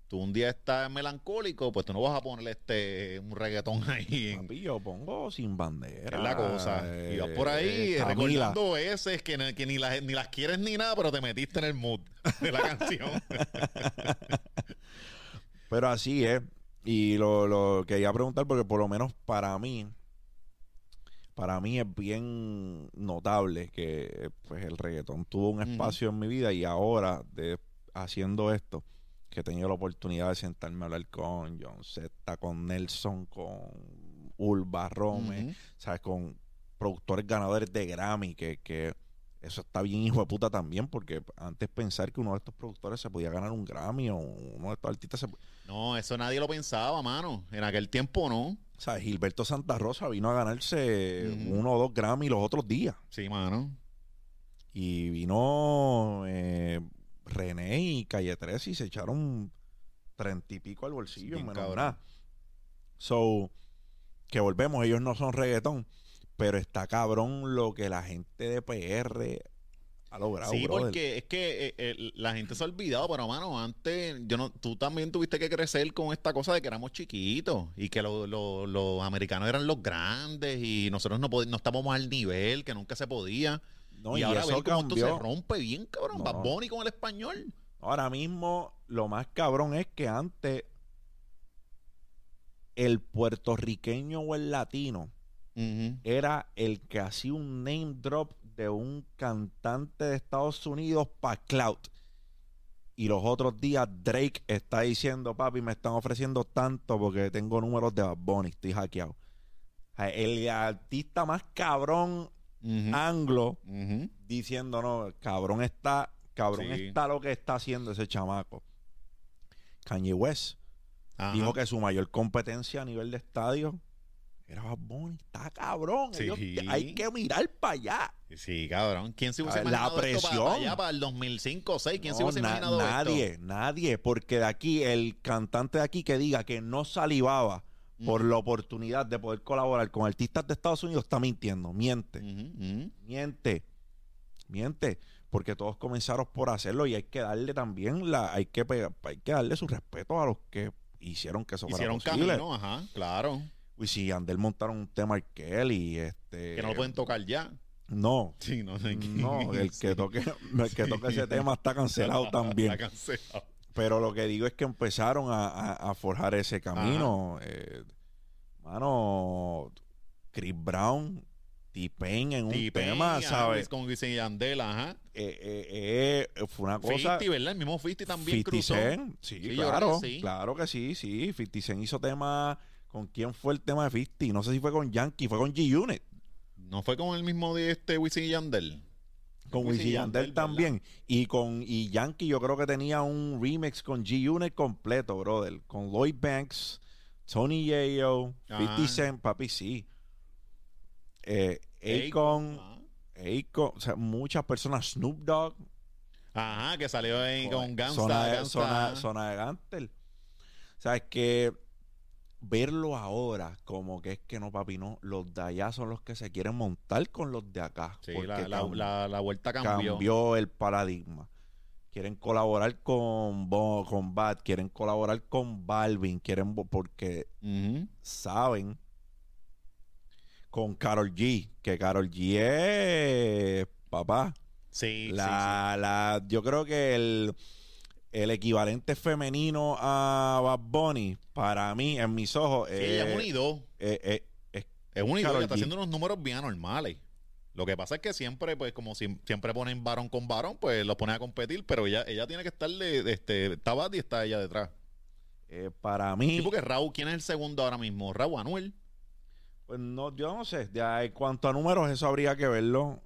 Tú un día estás melancólico, pues tú no vas a ponerle este un reggaetón ahí en, Papi, yo pongo sin bandera. es la cosa. y vas por ahí eh, recordando que, ni- que ni, las, ni las quieres ni nada, pero te metiste en el mood de la canción. Pero así es. Y lo, lo quería preguntar porque por lo menos para mí, para mí es bien notable que pues el reggaetón tuvo un espacio en mi vida y ahora de haciendo esto, que he tenido la oportunidad de sentarme a hablar con John Z, con Nelson, con Ulva Rome. ¿sabes? Con productores ganadores de Grammy, que, que eso está bien hijo de puta también, porque antes pensar que uno de estos productores se podía ganar un Grammy o uno de estos artistas se... No, eso nadie lo pensaba, mano. En aquel tiempo no. O sea, Gilberto Santa Rosa vino a ganarse uno o dos Grammy los otros días. Sí, mano. Y vino eh, René y Calle 13 y se echaron treinta y pico al bolsillo, Bien menos nada. So, que volvemos, ellos no son reggaetón, pero está cabrón lo que la gente de PR ha logrado, Sí, brother. porque es que eh, eh, la gente se ha olvidado, pero mano, antes, yo no, tú también tuviste que crecer con esta cosa de que éramos chiquitos y que lo- lo- los americanos eran los grandes y nosotros no, no estábamos al nivel, que nunca se podía. No, y, y ahora eso cómo esto se rompe bien, cabrón. No. Bad Bunny con el español. Ahora mismo, lo más cabrón es que antes el puertorriqueño o el latino era el que hacía un name drop de un cantante de Estados Unidos para Clout. Y los otros días Drake está diciendo, papi, me están ofreciendo tanto porque tengo números de Bad Bunny, estoy hackeado. El artista más cabrón anglo diciendo, no, cabrón está, cabrón Sí. está lo que está haciendo ese chamaco. Kanye West Ajá. dijo que su mayor competencia a nivel de estadio era Bad Bunny. Está cabrón. Sí. ellos- hay que mirar para allá. Sí, cabrón. ¿Quién se hubiese A ver, la imaginado esto para, presión. para allá, para el 2005 o 6? ¿Quién se No, hubiese na- imaginado nadie, esto? nadie, porque de aquí, el cantante de aquí que diga que no salivaba por la oportunidad de poder colaborar con artistas de Estados Unidos está mintiendo, miente, miente, miente, porque todos comenzaron por hacerlo y hay que darle también la, hay que hay que darle su respeto a los que hicieron que eso Hicieron fuera posible. camino, ajá, claro. Y si Andel montaron un tema Arkel y este Que no lo pueden tocar ya. no, Sí, no sé no, el que toque el que toque ese tema está cancelado también. Está cancelado. Pero lo que digo es que empezaron a, a- a forjar ese camino. Eh, mano, Chris Brown T-Pain en un tema, ajá, ¿sabes? Con Wisin y Yandel, ajá. Eh, eh, eh, fue una cosa... 50, ¿verdad? El mismo 50 también 50 cruzó. Cent, sí, Sí, claro, sí. claro que sí, sí. 50 Cent hizo tema... ¿Con quién fue el tema de 50? No sé si fue con Yankee, fue con G-Unit. No fue con el mismo de este Wisin y Yandel. Con Wisin y Yandel también. Y con y Yankee yo creo que tenía un remix con G-Unit completo, brother. Con Lloyd Banks, Tony Yayo, 50 Ah. Cent, papi, sí. Eh, Akon, Ajá. Akon, o sea, muchas personas, Snoop Dogg, Ajá, que salió ahí con Gangsta. zona, de, Gangsta. zona, zona de Gantel. O sea, es que verlo ahora como que es que no, papi, no. Los de allá son los que se quieren montar con los de acá. Sí, porque la, la, la- la vuelta cambió. cambió. el paradigma. Quieren colaborar con, Bo- con Bad, quieren colaborar con Balvin, quieren porque saben con Carol G, que Carol G es papá. Sí, La, la, yo creo que el, el equivalente femenino a Bad Bunny, para mí, en mis ojos, sí, ella es eh, unido. eh, eh, es Es unido, Karol está G. haciendo unos números bien normales. Lo que pasa es que siempre, pues, como si- siempre ponen varón con varón, pues los ponen a competir, pero ella, ella tiene que estarle, este, está Bad y está ella detrás. eh, para mí, Sí, porque Raúl, ¿quién es el segundo ahora mismo? Raúl Anuel. pues no, yo no sé. Ya en cuanto a números, eso habría que verlo.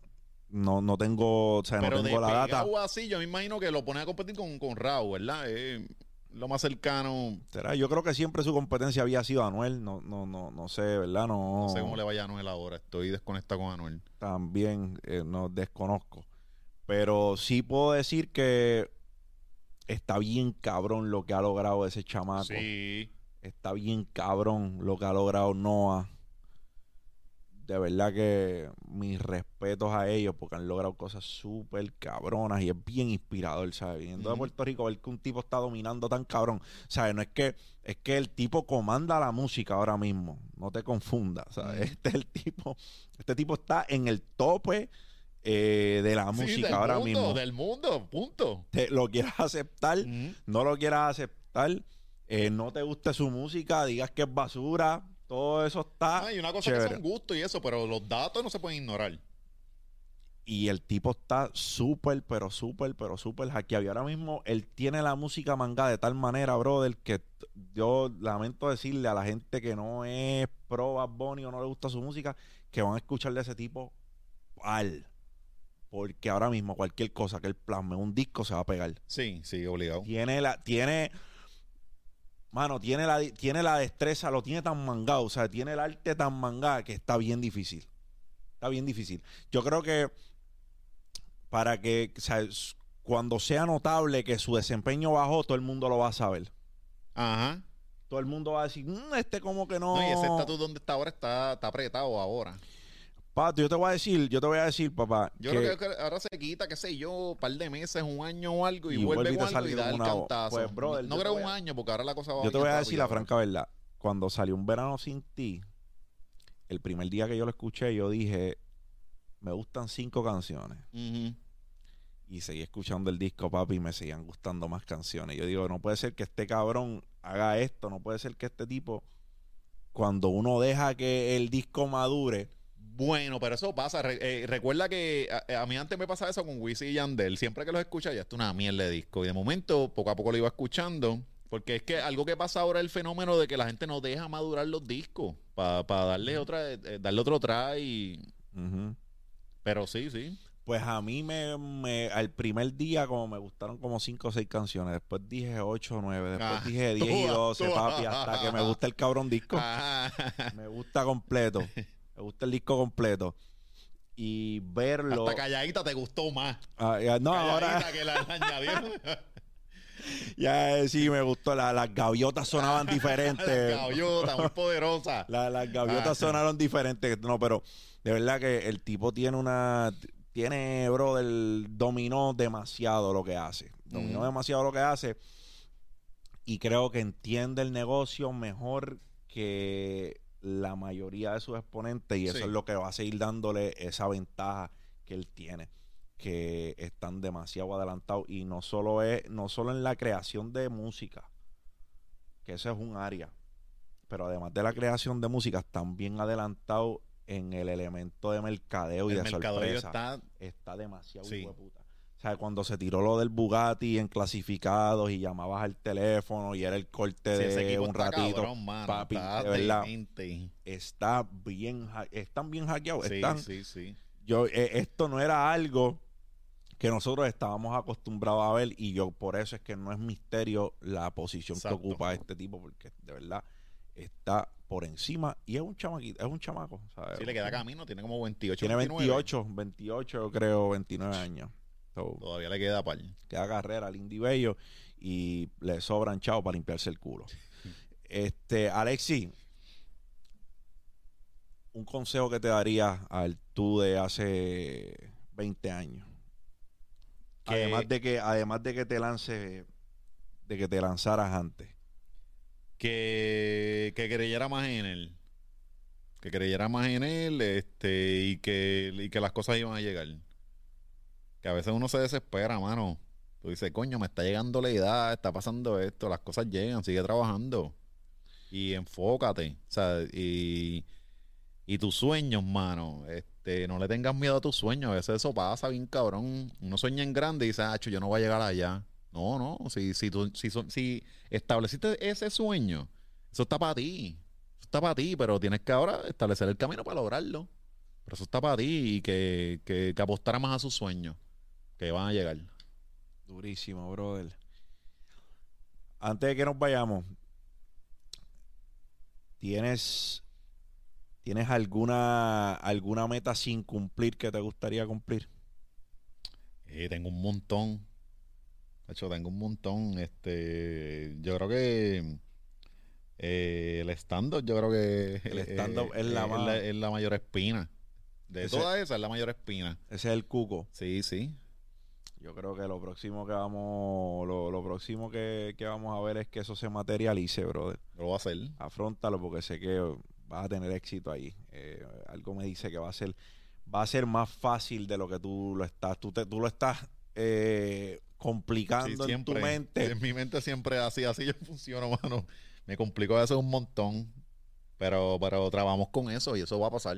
No, no tengo, o sea, Pero no de tengo la data. así, yo me imagino que lo ponen a competir con, con Raúl, ¿verdad? Es lo más cercano. ¿Será? Yo creo que siempre su competencia había sido Anuel. No, no, no, no sé, ¿verdad? No, No sé cómo le vaya a Anuel ahora. Estoy desconectado con Anuel. también eh, no desconozco. Pero sí puedo decir que está bien cabrón lo que ha logrado ese chamaco. Sí. Está bien cabrón lo que ha logrado Noah. De verdad que mis respetos a ellos porque han logrado cosas súper cabronas y es bien inspirador, ¿sabes? Viniendo de. Puerto Rico, ver que un tipo está dominando tan cabrón, ¿sabes? No es que es que el tipo comanda la música ahora mismo, no te confundas, ¿sabes? Este es el tipo, este tipo está en el tope eh, de la Sí, música del ahora mundo, mismo. Del mundo, punto. Te, lo quieras aceptar, no lo quieras aceptar, eh, no te guste su música, digas que es basura, todo eso está Ah, y una cosa chévere. que son gustos y eso, pero los datos no se pueden ignorar. Y el tipo está súper, pero súper, pero súper hackeado. Y ahora mismo él tiene la música manga de tal manera, brother, que yo lamento decirle a la gente que no es pro Bad Bunny o no le gusta su música, que van a escuchar de ese tipo al. Porque ahora mismo cualquier cosa que él plasme un disco se va a pegar. Sí, sí, obligado. Tiene la, tiene, mano, tiene la, tiene la destreza, lo tiene tan mangado, o sea, tiene el arte tan mangado que está bien difícil. Está bien difícil. Yo creo que para que, o sea, cuando sea notable que su desempeño bajó, todo el mundo lo va a saber. Ajá. Todo el mundo va a decir, "Mm, este como que no. No, y ese estatus donde está ahora está, está apretado ahora. Pato, yo te voy a decir, yo te voy a decir, papá. Yo que- creo que ahora se quita, qué sé yo, un par de meses, un año o algo, y, Y vuelve con algo y da el una- cantazo. pues, brother, no creo un a- año, porque ahora la cosa va Yo te voy a decir la franca verdad. Cuando salió Un Verano Sin Ti, el primer día que yo lo escuché, yo dije, me gustan cinco canciones. Y seguí escuchando el disco, papi, y me seguían gustando más canciones. Yo digo, no puede ser que este cabrón haga esto, no puede ser que este tipo, cuando uno deja que el disco madure, Bueno, pero eso pasa. Re- eh, recuerda que a, a mí antes me pasaba eso con Wisin y Yandel. Siempre que los escuchaba, ya está una mierda de disco. Y de momento, poco a poco lo iba escuchando. Porque es que algo que pasa ahora es el fenómeno de que la gente no deja madurar los discos. Para darle otra, eh, darle otro try. Pero sí, sí. pues a mí me, me- al primer día como me gustaron como cinco o seis canciones, después dije ocho o nueve, después Ah, dije diez y tú- doce, tú- papi, hasta que me gusta el cabrón disco. Ajá. Me gusta completo. Me gusta el disco completo. Y verlo. Hasta calladita te gustó más. Ah, ya, no, ahora Calladita que la, la añadieron. ya eh, sí me gustó. La- las gaviotas sonaban diferentes. Gaviota, muy poderosa. La- las gaviotas Ah. sonaron diferentes. No, pero de verdad que el tipo tiene una. Tiene, bro, del dominó demasiado lo que hace. Dominó Mm. demasiado lo que hace. Y creo que entiende el negocio mejor que la mayoría de sus exponentes. Y eso Sí. es lo que va a seguir dándole esa ventaja que él tiene. Que están demasiado adelantados. Y no solo es, no solo en la creación de música. Que eso es un área. Pero además de la creación de música, están bien adelantados en el elemento de mercadeo y de mercadeo sorpresa está está demasiado Sí. puta. O sea, cuando se tiró lo del Bugatti en clasificados y llamabas al teléfono y era el corte sí, de un ratito, cabrón, mano, papi, está de verdad. demente. está bien, están bien hackeados. Sí, están, sí, sí. yo, eh, esto no era algo que nosotros estábamos acostumbrados a ver y yo por eso es que no es misterio la posición Exacto. que ocupa este tipo porque de verdad está por encima y es un chamaquito, es un chamaco. ¿sabes? Sí, le queda camino, tiene como 28, Tiene 29. 28, 28 yo creo, 29 años. So, Todavía le queda par. queda carrera al Indy Bello y le sobran chavos para limpiarse el culo. Este, Alexi, un consejo que te daría al tú de hace 20 años. Que- Además de que, además de que te lance, de que te lanzaras antes. Que, que creyera más en él. Que creyera más en él este, y, que, y que las cosas iban a llegar. Que a veces uno se desespera, mano. Tú dices, coño, me está llegando la edad, está pasando esto, las cosas llegan, sigue trabajando. Y enfócate. O sea, y, y tus sueños, mano. Este, no le tengas miedo a tus sueños. A veces eso pasa bien cabrón. Uno sueña en grande y dice, ah, yo no voy a llegar allá. No, no. Si, si, tú, si, si estableciste ese sueño, eso está para ti. Eso está para ti, pero tienes que ahora establecer el camino para lograrlo. Pero eso está para ti y que, que, que apostara más a sus sueños, que van a llegar. Durísimo, brother. Antes de que nos vayamos, ¿tienes, ¿tienes alguna, alguna meta sin cumplir que te gustaría cumplir? Eh, tengo un montón. De hecho, tengo un montón. Este, yo creo que eh, el stand-up, yo creo que El stand-up es la es la mayor espina. De Ese- todas esas, es la mayor espina. Ese es el cuco. Sí, sí. Yo creo que lo próximo que vamos, lo, lo próximo que, que vamos a ver es que eso se materialice, brother. Lo voy a hacer. Afrontalo porque sé que vas a tener éxito ahí. Eh, algo me dice que va a ser, va a ser más fácil de lo que tú lo estás, tú, te- tú lo estás eh, Sí, complicando en tu mente. En mi mente siempre así, así yo funciono, mano. Me complico a veces un montón. Pero, pero trabajamos con eso y eso va a pasar.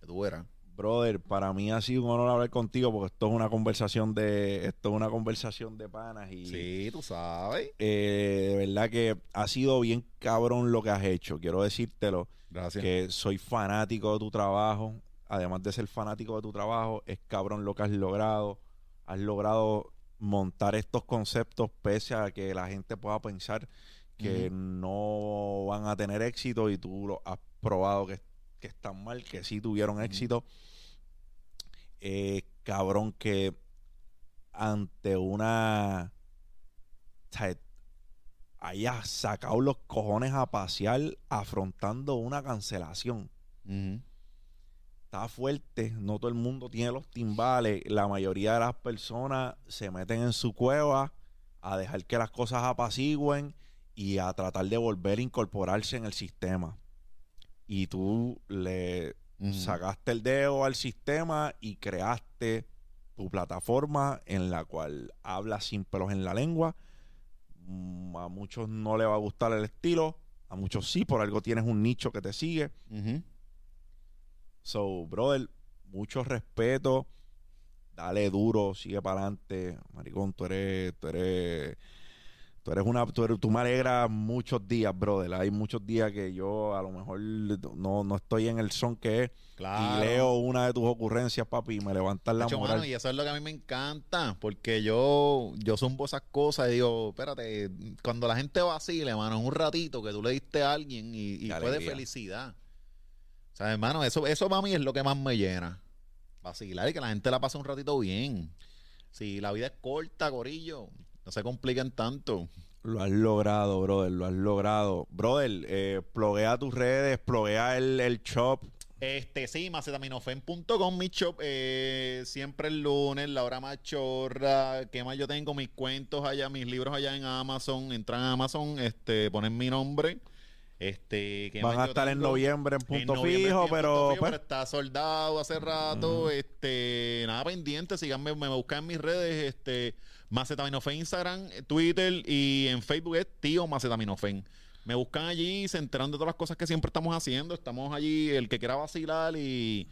Que tú verás. Brother, para mí ha sido un honor hablar contigo porque esto es una conversación de, esto es una conversación de panas y Sí, tú sabes. eh, de verdad que ha sido bien cabrón lo que has hecho. Quiero decírtelo. Gracias. que soy fanático de tu trabajo. Además de ser fanático de tu trabajo, es cabrón lo que has logrado. Has logrado montar estos conceptos pese a que la gente pueda pensar que no van a tener éxito y tú lo has probado que, que están mal, que sí tuvieron éxito. Eh, cabrón que ante una... o sea, hayas sacado los cojones a pasear afrontando una cancelación. Está fuerte, no todo el mundo tiene los timbales. La mayoría de las personas se meten en su cueva a dejar que las cosas apacigüen y a tratar de volver a incorporarse en el sistema. Y tú le sacaste el dedo al sistema y creaste tu plataforma en la cual hablas sin pelos en la lengua. Mm, A muchos no le va a gustar el estilo, a muchos sí, por algo tienes un nicho que te sigue. So, brother, mucho respeto. Dale duro, sigue para adelante. Maricón, tú eres, tú eres, tú eres una, tú, eres- tú me alegras muchos días, brother. Hay muchos días que yo a lo mejor no, no estoy en el son que es. Claro. Y leo una de tus ocurrencias, papi, y me levantas la Hacho, moral. mano, y eso es lo que a mí me encanta, porque yo, yo zumbo esas cosas y digo, espérate, cuando la gente vacile, mano, es un ratito que tú le diste a alguien y, fue de felicidad. O sea, hermano, eso, eso para mí es lo que más me llena. Vacilar y que la gente la pase un ratito bien. Si la vida es corta, gorillo, no se compliquen tanto. Lo has logrado, brother, lo has logrado. Brother, eh, pluguea tus redes, pluguea el, el shop. Este, sí, macetaminofen.com, mi shop, eh, siempre el lunes, la hora machorra, ¿qué más yo tengo? Mis cuentos allá, mis libros allá en Amazon, entran a Amazon, este, ponen mi nombre, este, ¿qué Van más a estar en noviembre en En punto noviembre fijo, en pero Punto Fijo, pues, pero está soldado hace rato, este, nada pendiente, síganme, me buscan en mis redes, este, Macetaminofen Instagram, Twitter y en Facebook es tío Macetaminofen. Me buscan allí, se enteran de todas las cosas que siempre estamos haciendo. Estamos allí, el que quiera vacilar y,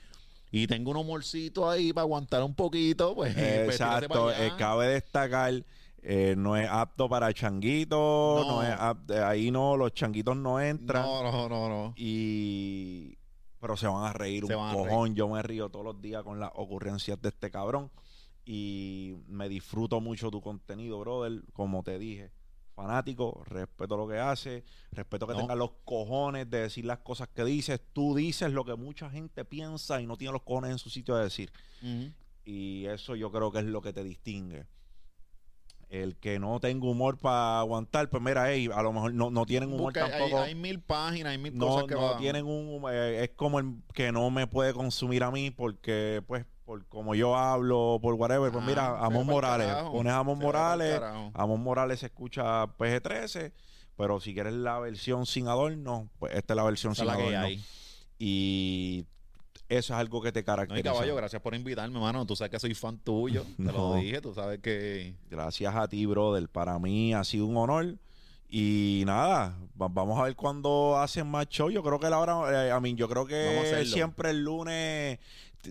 y tengo un humorcito ahí para aguantar un poquito, pues. pues Exacto, eh, cabe destacar, eh, no es apto para changuitos, no, No. es apto- ahí no, los changuitos no entran. No, no, no, no. Y pero se van a reír Se un cojón. Yo me río todos los días con las ocurrencias de este cabrón. Y me disfruto mucho tu contenido, brother. Como te dije, fanático, respeto lo que hace, respeto que No. tengas los cojones de decir las cosas que dices. Tú dices lo que mucha gente piensa y no tiene los cojones en su sitio de decir. Y eso yo creo que es lo que te distingue. El que no tenga humor para aguantar, pues mira, ey, a lo mejor no, no tienen humor Busca- hay, tampoco. hay mil páginas, hay mil no, cosas que no van. tienen un eh, es como el que no me puede consumir a mí porque pues por como yo hablo por whatever pues Ah, mira Amon pa'l Morales carajo. pones a Amon Se va pa'l Morales. Amon Morales se escucha PG-13 pero si quieres la versión sin adorno pues esta es la versión sin la que adorno hay. y eso es algo que te No, y caracteriza caballo, gracias por invitarme, mano. Tú sabes que soy fan tuyo. Te lo No. dije, tú sabes que. gracias a ti brother para mí ha sido un honor y nada, va- vamos a ver cuándo hacen más show. Yo creo que la hora, eh, a mí, yo creo que siempre el lunes,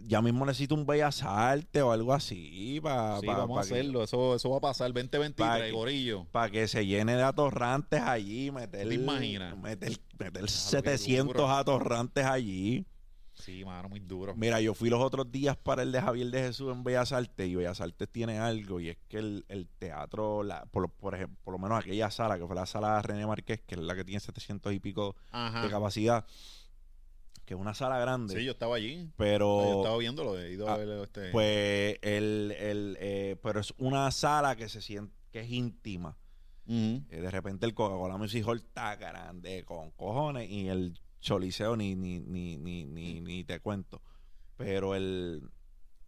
ya mismo necesito un Bellas Artes o algo así para sí, vamos a hacerlo. Eso, eso va a pasar. 2023, Pa' que- gorillo. Para que se llene de atorrantes allí, meter, ¿Te imaginas? meter, meter qué 700 duro. atorrantes allí. Sí, mano, muy duro. Mira, yo fui los otros días para el de Javier de Jesús en Bellas Artes y Bellas Artes tiene algo y es que el, el teatro, la, por, lo- por ejemplo, por lo menos aquella sala, que fue la sala de René Márquez, que es la que tiene 700 y pico Ajá. de capacidad, que es una sala grande, Sí, yo estaba allí. Yo pero estaba viéndolo. He ido a Ah, ver este. pues el, el, eh, pero es una sala que se siente que es íntima. Eh, de repente el Coca-Cola Music Hall está grande con cojones y el Choliseo ni, ni, ni, ni, ni, ni te cuento. Pero el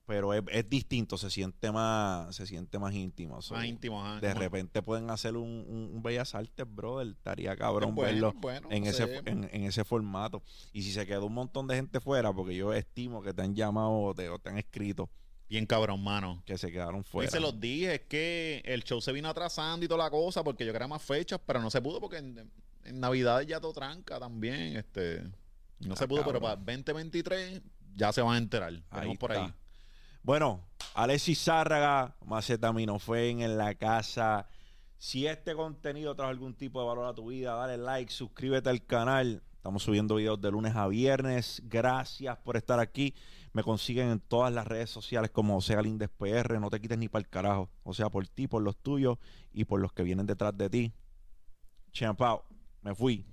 pero es, es distinto, se siente más, se siente más íntimo. So, Más íntimo, ajá. de repente pueden hacer un, un, un Bellas Artes, brother. Estaría cabrón bueno, verlo bueno, en, ese, sé. en, en ese formato. Y si se quedó un montón de gente fuera, porque yo estimo que te han llamado o te, o te han escrito Bien cabrón, mano. que se quedaron Y fuera. se los dije, es que el show se vino atrasando y toda la cosa porque yo quería más fechas, pero no se pudo porque en, en Navidad ya todo tranca también. este No se Ah, pudo, pero para 2023 ya se van a enterar. Veremos por está. Bueno, Alexis Zárraga, Macetaminofen en la casa. Si este contenido trajo algún tipo de valor a tu vida, dale like, suscríbete al canal. Estamos subiendo videos de lunes a viernes. Gracias por estar aquí. Me consiguen en todas las redes sociales como José Galíndez PR. No te quites ni para el carajo. O sea, por ti, por los tuyos y por los que vienen detrás de ti. Champao, me fui.